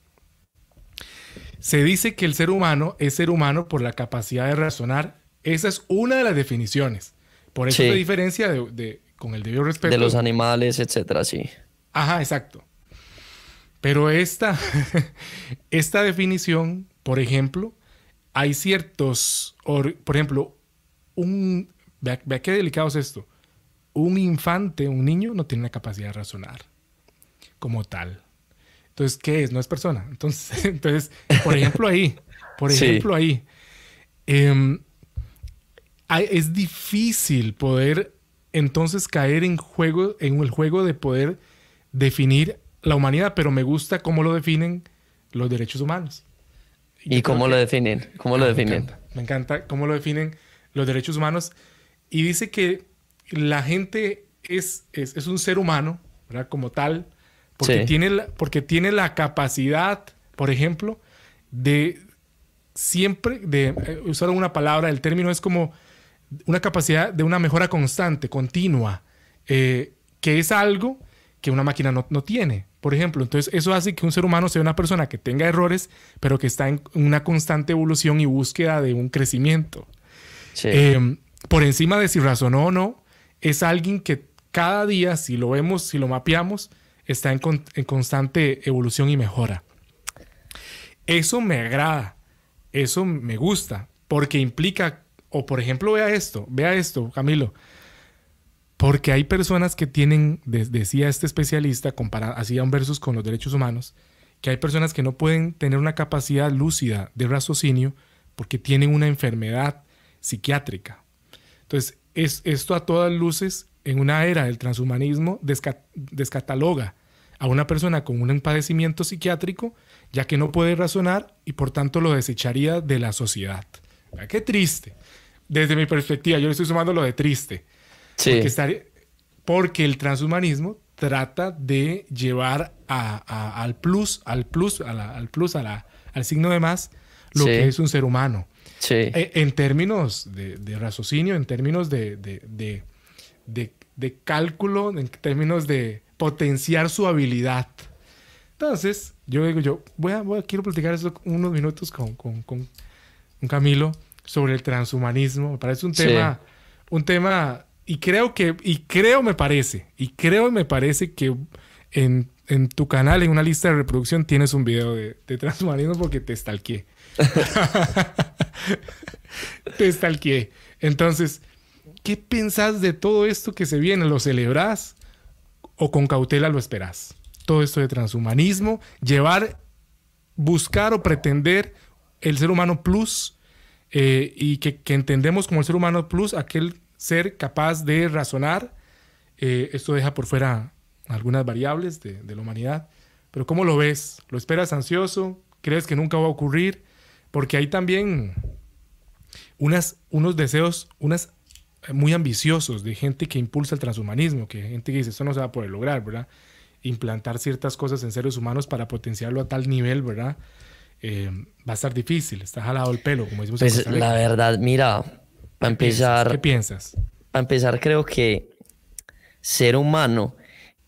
Se dice que el ser humano es ser humano por la capacidad de razonar. Esa es una de las definiciones. Por eso se diferencia de, con el debido respeto. De los animales, etcétera, sí. Ajá, exacto. Pero esta, esta definición, por ejemplo, hay ciertos, por ejemplo, un, vea, qué delicado es esto, un infante, un niño, no tiene la capacidad de razonar como tal. Entonces, ¿qué es? No es persona. Entonces, entonces por ejemplo ahí, por ejemplo ahí, em, es difícil poder entonces caer en juego, en el juego de poder definir la humanidad, pero me gusta cómo lo definen los derechos humanos. ¿Y cómo lo definen? ¿Cómo lo ah, definen? me encanta cómo lo definen los derechos humanos, y dice que la gente es, es, un ser humano, ¿verdad? Como tal, porque, tiene la, porque tiene la capacidad, por ejemplo, de siempre, de eh, usar una palabra, el término es como una capacidad de una mejora constante, continua, eh, que es algo que una máquina no, no, tiene. Por ejemplo, entonces eso hace que un ser humano sea una persona que tenga errores, pero que está en una constante evolución y búsqueda de un crecimiento. Em, por encima de si razonó o no, es alguien que cada día, si lo vemos, si lo mapeamos, está en, constante evolución y mejora. Eso me agrada, eso me gusta, porque implica, o por ejemplo, vea esto, vea esto, Camilo, porque hay personas que tienen, decía este especialista, hacía un versus con los derechos humanos, que hay personas que no pueden tener una capacidad lúcida de raciocinio porque tienen una enfermedad psiquiátrica. Entonces, es, esto a todas luces, en una era del transhumanismo, descataloga a una persona con un padecimiento psiquiátrico, ya que no puede razonar y por tanto lo desecharía de la sociedad. Qué triste. Desde mi perspectiva, yo le estoy sumando lo de triste. Sí. Porque, el transhumanismo trata de llevar al plus, al plus, al plus, al signo de más, lo que es un ser humano. Sí. E, en términos de, raciocinio, en términos de, de, cálculo, en términos de potenciar su habilidad. Entonces, yo digo, yo voy a, voy a quiero platicar eso unos minutos con, con, con, Camilo sobre el transhumanismo. Me parece un tema, un tema, y creo que, y creo me parece, y creo me parece que en, en tu canal, en una lista de reproducción, tienes un video de, de transhumanismo porque te stalkeé. te stalkeé. Entonces, ¿qué pensás de todo esto que se viene? ¿Lo celebrás o con cautela lo esperás? Todo esto de transhumanismo, llevar, buscar o pretender el ser humano plus eh, y que, entendemos como el ser humano plus aquel ser capaz de razonar. Eh, esto deja por fuera algunas variables de, la humanidad. Pero ¿cómo lo ves? ¿Lo esperas ansioso? ¿Crees que nunca va a ocurrir? Porque hay también unos deseos, unas muy ambiciosos de gente que impulsa el transhumanismo, que gente que dice, esto no se va a poder lograr, ¿verdad? Implantar ciertas cosas en seres humanos para potenciarlo a tal nivel, ¿verdad? Eh, va a estar difícil, está jalado el pelo, como decimos. Pues la verdad, mira, para empezar... ¿Qué piensas? Para empezar, creo que ser humano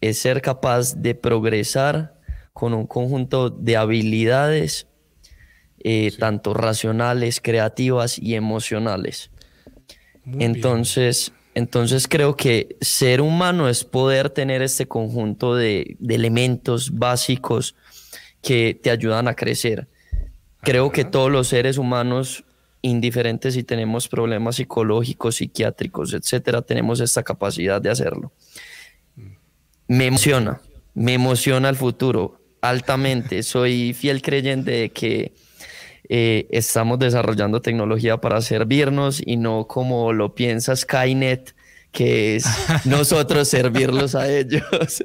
es ser capaz de progresar con un conjunto de habilidades eh, tanto racionales, creativas y emocionales. Entonces, entonces creo que ser humano es poder tener este conjunto de, elementos básicos que te ayudan a crecer. Creo que todos los seres humanos, indiferentes si tenemos problemas psicológicos, psiquiátricos, etcétera, tenemos esta capacidad de hacerlo. Me emociona, me emociona el futuro altamente. Soy fiel creyente de que eh, estamos desarrollando tecnología para servirnos y no como lo piensa Skynet, que es nosotros servirlos a ellos.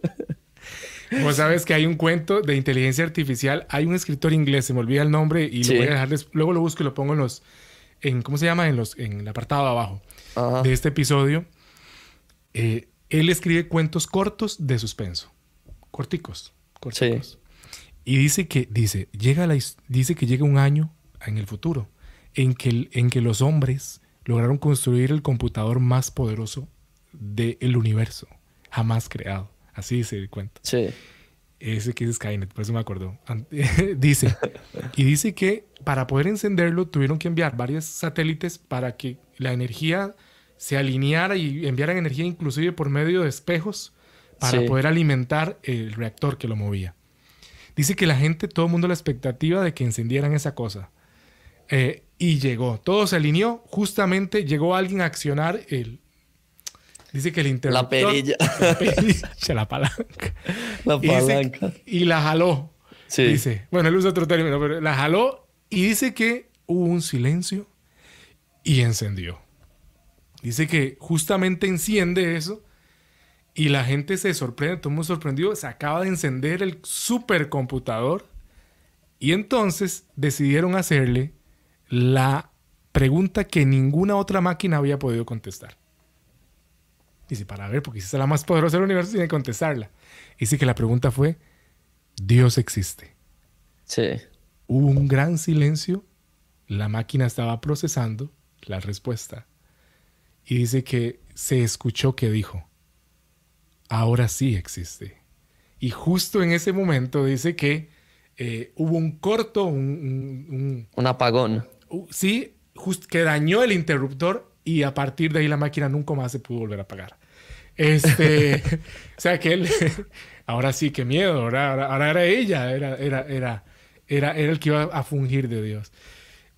Vos sabes que hay un cuento de inteligencia artificial. Hay un escritor inglés, se me olvida el nombre y lo voy a dejar luego lo busco y lo pongo en los, en, ¿cómo se llama? En, los, en el apartado de abajo de este episodio. Eh, él escribe cuentos cortos de suspenso, corticos, corticos. Y dice que, dice, llega la, dice que llega un año en el futuro en que, en que los hombres lograron construir el computador más poderoso del universo jamás creado. Así dice el cuento. Sí. Ese que es Skynet, por eso me acuerdo. dice, y dice que para poder encenderlo tuvieron que enviar varios satélites para que la energía se alineara y enviaran energía inclusive por medio de espejos para poder alimentar el reactor que lo movía. Dice que la gente, todo el mundo la expectativa de que encendieran esa cosa. Eh, y llegó, todo se alineó, justamente llegó alguien a accionar el... Dice que el interruptor... La perilla. La perilla, la palanca. La palanca. Y, la jaló. Sí. Dice, bueno, él usa otro término, pero la jaló y dice que hubo un silencio y encendió. Dice que justamente enciende eso y la gente se sorprende, todo el mundo sorprendido, se acaba de encender el supercomputador y entonces decidieron hacerle la pregunta que ninguna otra máquina había podido contestar. Dice, para ver, porque si es la más poderosa del universo, tiene que contestarla. Dice que la pregunta fue, ¿Dios existe? Sí. Hubo un gran silencio, la máquina estaba procesando la respuesta y dice que se escuchó que dijo, ahora sí existe. Y justo en ese momento dice que eh, hubo un corto, un, un, apagón. sí, que dañó el interruptor y a partir de ahí la máquina nunca más se pudo volver a apagar. Este, o sea que él, ahora sí, qué miedo, ahora, ahora, era ella, era, era, era, era, era el que iba a fungir de Dios.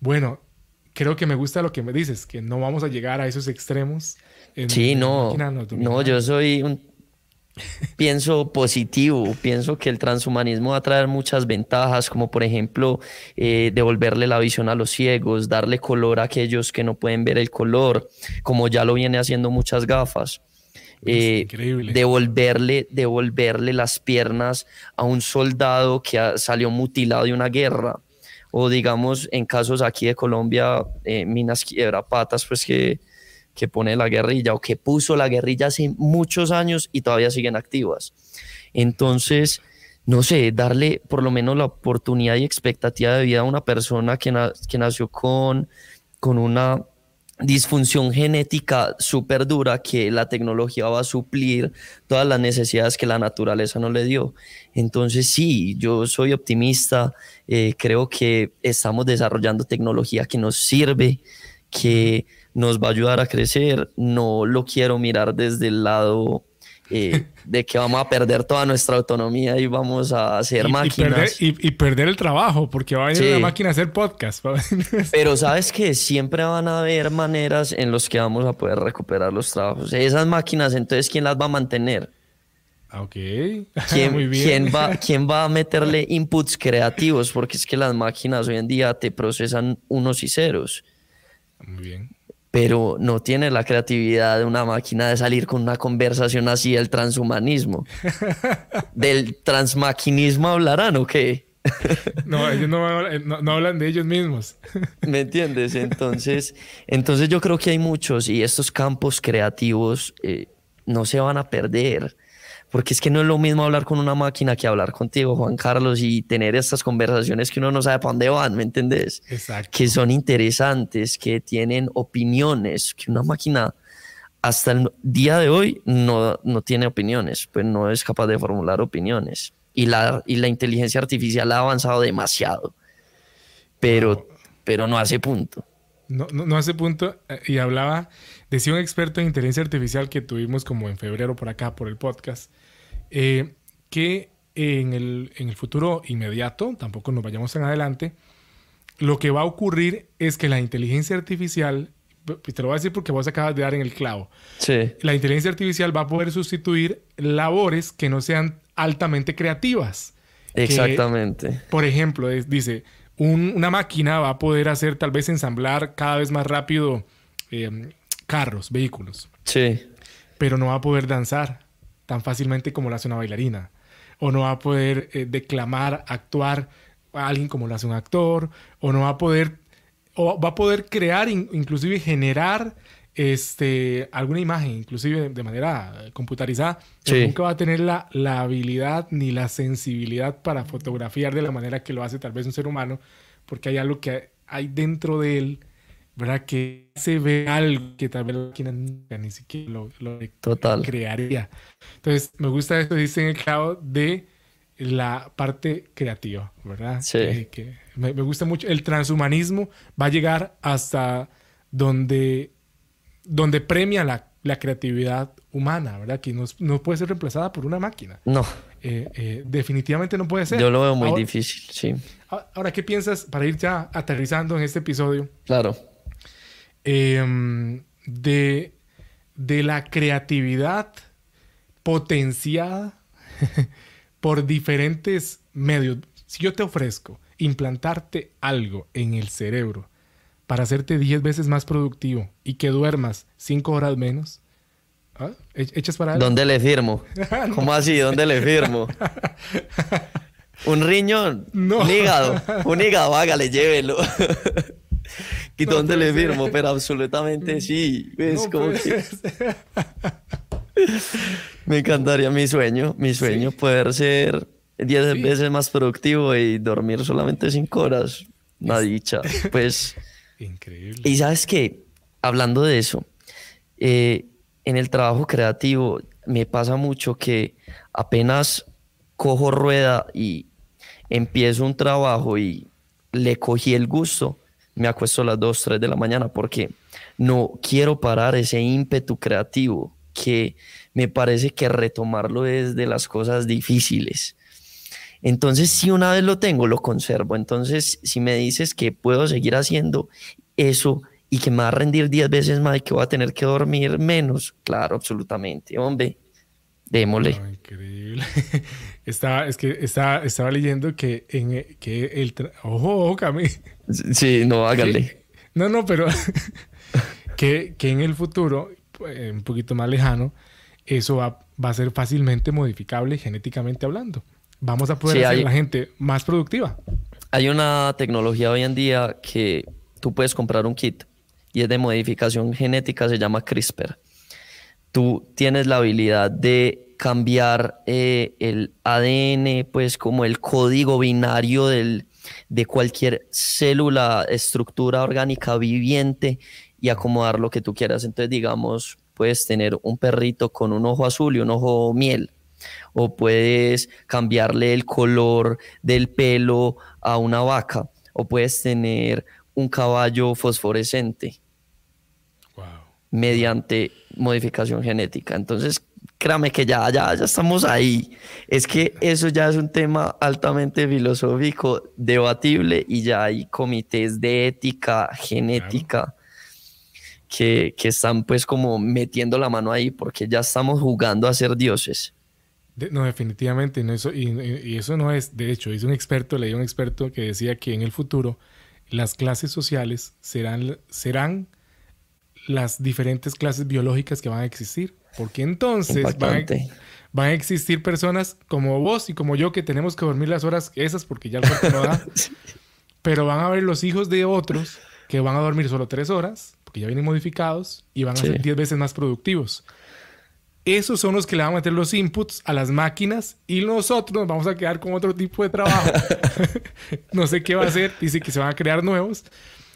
Bueno, creo que me gusta lo que me dices, que no vamos a llegar a esos extremos. sí, no, no, yo soy un pienso positivo, pienso que el transhumanismo va a traer muchas ventajas, como por ejemplo eh, devolverle la visión a los ciegos, darle color a aquellos que no pueden ver el color, como ya lo viene haciendo muchas gafas. Eh, devolverle, devolverle las piernas a un soldado que salió mutilado de una guerra, o digamos en casos aquí de Colombia, eh, Minas Quiebra Patas, pues que que pone la guerrilla o que puso la guerrilla hace muchos años y todavía siguen activas. Entonces, no sé, darle por lo menos la oportunidad y expectativa de vida a una persona que, que nació con, con una disfunción genética súper dura que la tecnología va a suplir todas las necesidades que la naturaleza no le dio. Entonces sí, yo soy optimista, eh, creo que estamos desarrollando tecnología que nos sirve, que nos va a ayudar a crecer. No lo quiero mirar desde el lado eh, de que vamos a perder toda nuestra autonomía y vamos a hacer máquinas. Y perder, el trabajo, porque va a venir una máquina a hacer podcast. Pero sabes que siempre van a haber maneras en las que vamos a poder recuperar los trabajos. Esas máquinas, entonces, ¿quién las va a mantener? Ah, ok. ¿Quién, Muy bien. ¿quién, va, ¿Quién va a meterle inputs creativos? Porque es que las máquinas hoy en día te procesan unos y ceros. Muy bien pero no tiene la creatividad de una máquina de salir con una conversación así del transhumanismo. ¿Del transmaquinismo hablarán o qué? no, ellos no, hablan de ellos mismos. ¿Me entiendes? Entonces, entonces yo creo que hay muchos y estos campos creativos eh, no se van a perder porque es que no es lo mismo hablar con una máquina que hablar contigo, Juan Carlos, y tener estas conversaciones que uno no sabe para dónde van, ¿me entendés? Exacto. Que son interesantes, que tienen opiniones, que una máquina hasta el día de hoy no, no tiene opiniones, pues no es capaz de formular opiniones. Y la, y la inteligencia artificial ha avanzado demasiado, pero no, pero no hace punto. No, no, no hace punto. Eh, y hablaba, decía un experto en inteligencia artificial que tuvimos como en febrero por acá, por el podcast, eh, que en el, en el futuro inmediato, tampoco nos vayamos en adelante, lo que va a ocurrir es que la inteligencia artificial, te lo voy a decir porque vos acabas de dar en el clavo, sí. la inteligencia artificial va a poder sustituir labores que no sean altamente creativas. Exactamente. por ejemplo, dice, una máquina va a poder hacer tal vez ensamblar cada vez más rápido eh, carros, vehículos. Sí. Pero no va a poder danzar tan fácilmente como lo hace una bailarina. O no va a poder eh, declamar, actuar a alguien como lo hace un actor. O no va a poder, o va a poder crear, inclusive generar este, alguna imagen, inclusive de manera computarizada, pero nunca va a tener la, la, habilidad ni la sensibilidad para fotografiar de la manera que lo hace tal vez un ser humano, porque hay algo que hay dentro de él ¿verdad? Que se ve algo que tal vez la máquina ni siquiera lo, Total. crearía. Entonces, me gusta esto, dice en el clavo, de la parte creativa, ¿verdad? Sí. Que, me, gusta mucho. El transhumanismo va a llegar hasta donde, donde premia la, creatividad humana, ¿verdad? Que no, puede ser reemplazada por una máquina. No. Eh, eh, definitivamente no puede ser. Yo lo veo muy difícil, sí. Ahora, ¿qué piensas para ir ya aterrizando en este episodio? Claro. Em, de, de la creatividad potenciada por diferentes medios. Si yo te ofrezco implantarte algo en el cerebro para hacerte 10 veces más productivo y que duermas 5 horas menos, ¿ah? ¿E-, ¿echas para ¿Dónde le firmo? ¿Cómo así? ¿Dónde le firmo? ¿Un riñón? No. ¿Un hígado? Un hígado, hágale, llévelo. ¿Y dónde le firmo? Pero absolutamente sí. Es como que... Me encantaría mi sueño, mi sueño poder ser 10 veces más productivo y dormir solamente 5 horas. Una dicha. Pues. Increíble. Y sabes que, hablando de eso, eh, en el trabajo creativo me pasa mucho que apenas cojo rueda y empiezo un trabajo y le cogí el gusto, me acuesto a las 2, 3 de la mañana porque no quiero parar ese ímpetu creativo que me parece que retomarlo es de las cosas difíciles. Entonces, si una vez lo tengo, lo conservo. Entonces, si me dices que puedo seguir haciendo eso y que me va a rendir 10 veces más y que voy a tener que dormir menos, claro, absolutamente, hombre. Démosle. increíble. estaba, es que estaba, estaba leyendo que, en, que el... Ojo, ojo, Cami. Sí, no, hágale. No, no, pero que, que en el futuro, un poquito más lejano, eso va, va, a ser fácilmente modificable genéticamente hablando. Vamos a poder hacer a la gente más productiva. Hay una tecnología hoy en día que tú puedes comprar un kit y es de modificación genética, se llama CRISPR. Tú tienes la habilidad de cambiar eh, el ADN, pues como el código binario del, de cualquier célula, estructura orgánica viviente y acomodar lo que tú quieras. Entonces, digamos, puedes tener un perrito con un ojo azul y un ojo miel, o puedes cambiarle el color del pelo a una vaca, o puedes tener un caballo fosforescente mediante modificación genética. Entonces, créame que ya, ya, ya estamos ahí. Es que eso ya es un tema altamente filosófico, debatible, y ya hay comités de ética genética que, que, están pues como metiendo la mano ahí, porque ya estamos jugando a ser dioses. No, definitivamente, no, eso, y, y, eso no es, de hecho, es un experto, leí un experto que decía que en el futuro las clases sociales serán, serán las diferentes clases biológicas que van a existir. Porque entonces van a, existir personas como vos y como yo que tenemos que dormir las horas esas porque ya el cuerpo no da. Pero van a haber los hijos de otros que van a dormir solo tres horas porque ya vienen modificados y van a ser diez veces más productivos. Esos son los que le van a meter los inputs a las máquinas y nosotros nos vamos a quedar con otro tipo de trabajo. no sé qué va a hacer. Dice que se van a crear nuevos.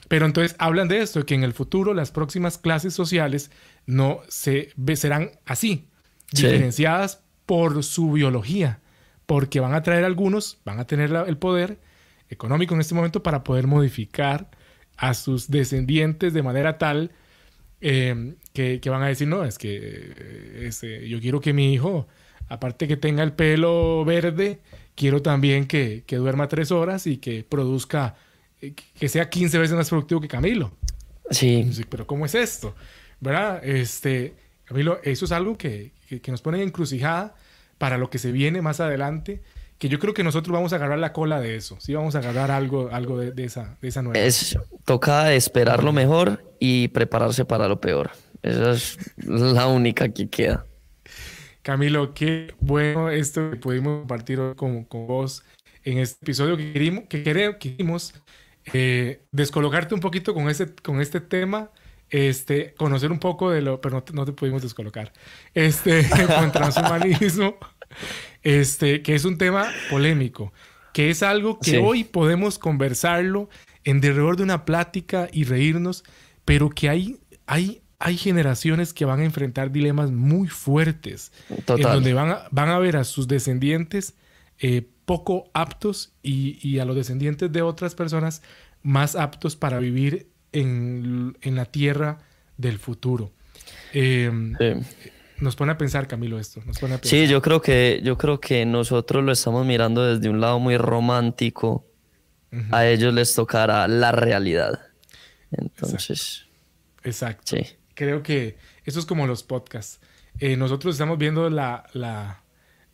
Pero entonces hablan de esto, que en el futuro las próximas clases sociales no se serán así, diferenciadas por su biología, porque van a traer algunos, van a tener el poder económico en este momento para poder modificar a sus descendientes de manera tal em, que, van a decir, no, es que eh, este, yo quiero que mi hijo, aparte que tenga el pelo verde, quiero también que, que duerma tres horas y que produzca que sea 15 veces más productivo que Camilo. Sí. Pero ¿cómo es esto? ¿Verdad? Este, Camilo, eso es algo que, que, nos pone en encrucijada para lo que se viene más adelante, que yo creo que nosotros vamos a agarrar la cola de eso, sí vamos a agarrar algo, algo de, esa, de esa nueva. Es, toca esperar lo mejor y prepararse para lo peor. Esa es la única que queda. Camilo, qué bueno esto que pudimos compartir con, con vos en este episodio que querimos, que queremos eh, descolocarte un poquito con, ese, con este tema, este, conocer un poco de lo, pero no, te pudimos descolocar, este, con transhumanismo, este, que es un tema polémico, que es algo que hoy podemos conversarlo en derredor de una plática y reírnos, pero que hay, hay, hay generaciones que van a enfrentar dilemas muy fuertes, en donde van a, van a ver a sus descendientes eh, poco aptos y, a los descendientes de otras personas más aptos para vivir en, la tierra del futuro. Em, nos pone a pensar, Camilo, esto. Sí, yo creo, que, yo creo que nosotros lo estamos mirando desde un lado muy romántico. A ellos les tocará la realidad. Entonces. Exacto. Creo que eso es como los podcasts. Eh, nosotros estamos viendo la, la,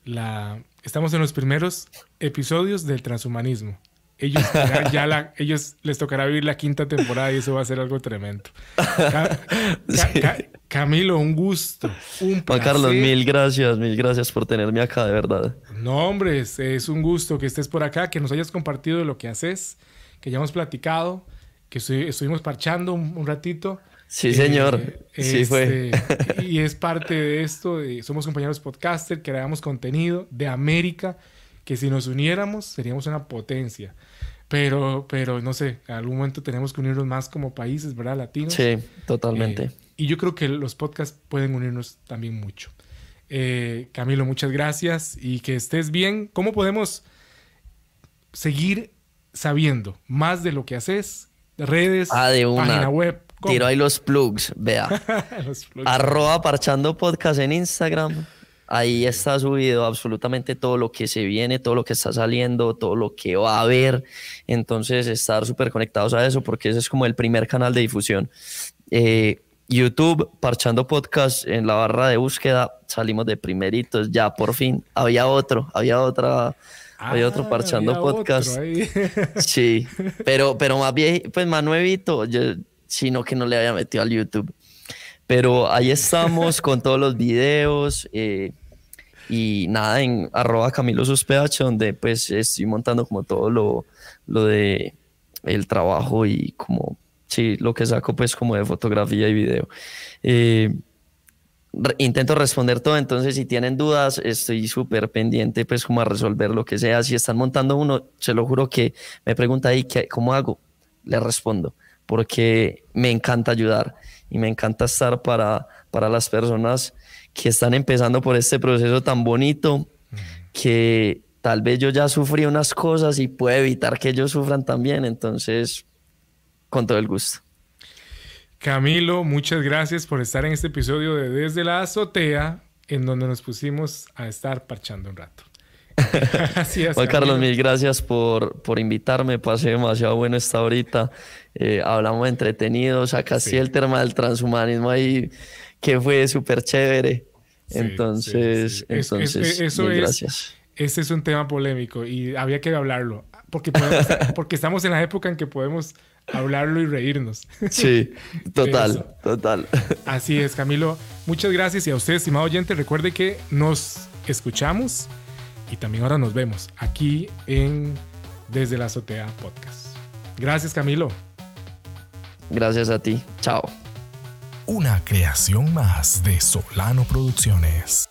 la, estamos en los primeros episodios del transhumanismo. Ellos, ya la, ellos les tocará vivir la quinta temporada y eso va a ser algo tremendo. Camilo, un gusto. Un Juan Carlos, mil gracias, mil gracias por tenerme acá, de verdad. No, hombre, es, un gusto que estés por acá, que nos hayas compartido lo que haces, que ya hemos platicado, que estuvimos parchando un ratito. Sí, señor. Eh, sí fue. Este, y es parte de esto. somos compañeros podcaster, creamos contenido de América, que si nos uniéramos seríamos una potencia. Pero, pero no sé, en algún momento tenemos que unirnos más como países, ¿verdad? Latinos. Sí, totalmente. Eh, y yo creo que los podcasts pueden unirnos también mucho. Eh, Camilo, muchas gracias y que estés bien. ¿Cómo podemos seguir sabiendo más de lo que haces? Redes, ah, de una. página web. Tiro ahí los plugs, vea. Arroba parchando podcast en Instagram. Ahí está subido absolutamente todo lo que se viene, todo lo que está saliendo, todo lo que va a haber. Entonces, estar súper conectados a eso porque ese es como el primer canal de difusión. Eh, YouTube, Parchando Podcast, en la barra de búsqueda, salimos de primeritos, ya por fin. Había otro, había otra, había otro Ah, Parchando había Podcast. otro. Sí, pero, pero más bien, pues más nuevito, yo, sino que no le había metido al YouTube. Pero ahí estamos con todos los videos eh, y nada, en arroba Camilo Suspech, donde pues estoy montando como todo lo, lo de el trabajo y como, sí, lo que saco pues como de fotografía y video. Eh, re- intento responder todo, entonces si tienen dudas, estoy súper pendiente pues como a resolver lo que sea. Si están montando uno, se lo juro que me pregunta ahí, ¿qué, ¿cómo hago? Le respondo, porque me encanta ayudar y me encanta estar para, para las personas que están empezando por este proceso tan bonito que tal vez yo ya sufrí unas cosas y puedo evitar que ellos sufran también, entonces con todo el gusto. Camilo, muchas gracias por estar en este episodio de Desde la Azotea, en donde nos pusimos a estar parchando un rato. Gracias. Juan Carlos, mil gracias por, por invitarme. Pasé demasiado bueno esta ahorita. Eh, hablamos entretenidos. Sacaste Sí. el tema del transhumanismo ahí, que fue súper chévere. Sí, entonces, sí, sí. Es- es- entonces, eso es- gracias. Ese es un tema polémico y había que hablarlo, porque, podemos- porque estamos en la época en que podemos hablarlo y reírnos. Sí, total, total. Así es, Camilo. Muchas gracias y a usted, estimado oyente, recuerde que nos escuchamos y también ahora nos vemos aquí en Desde la Azotea Podcast. Gracias, Camilo. Gracias a ti. Chao. Una creación más de Solano Producciones.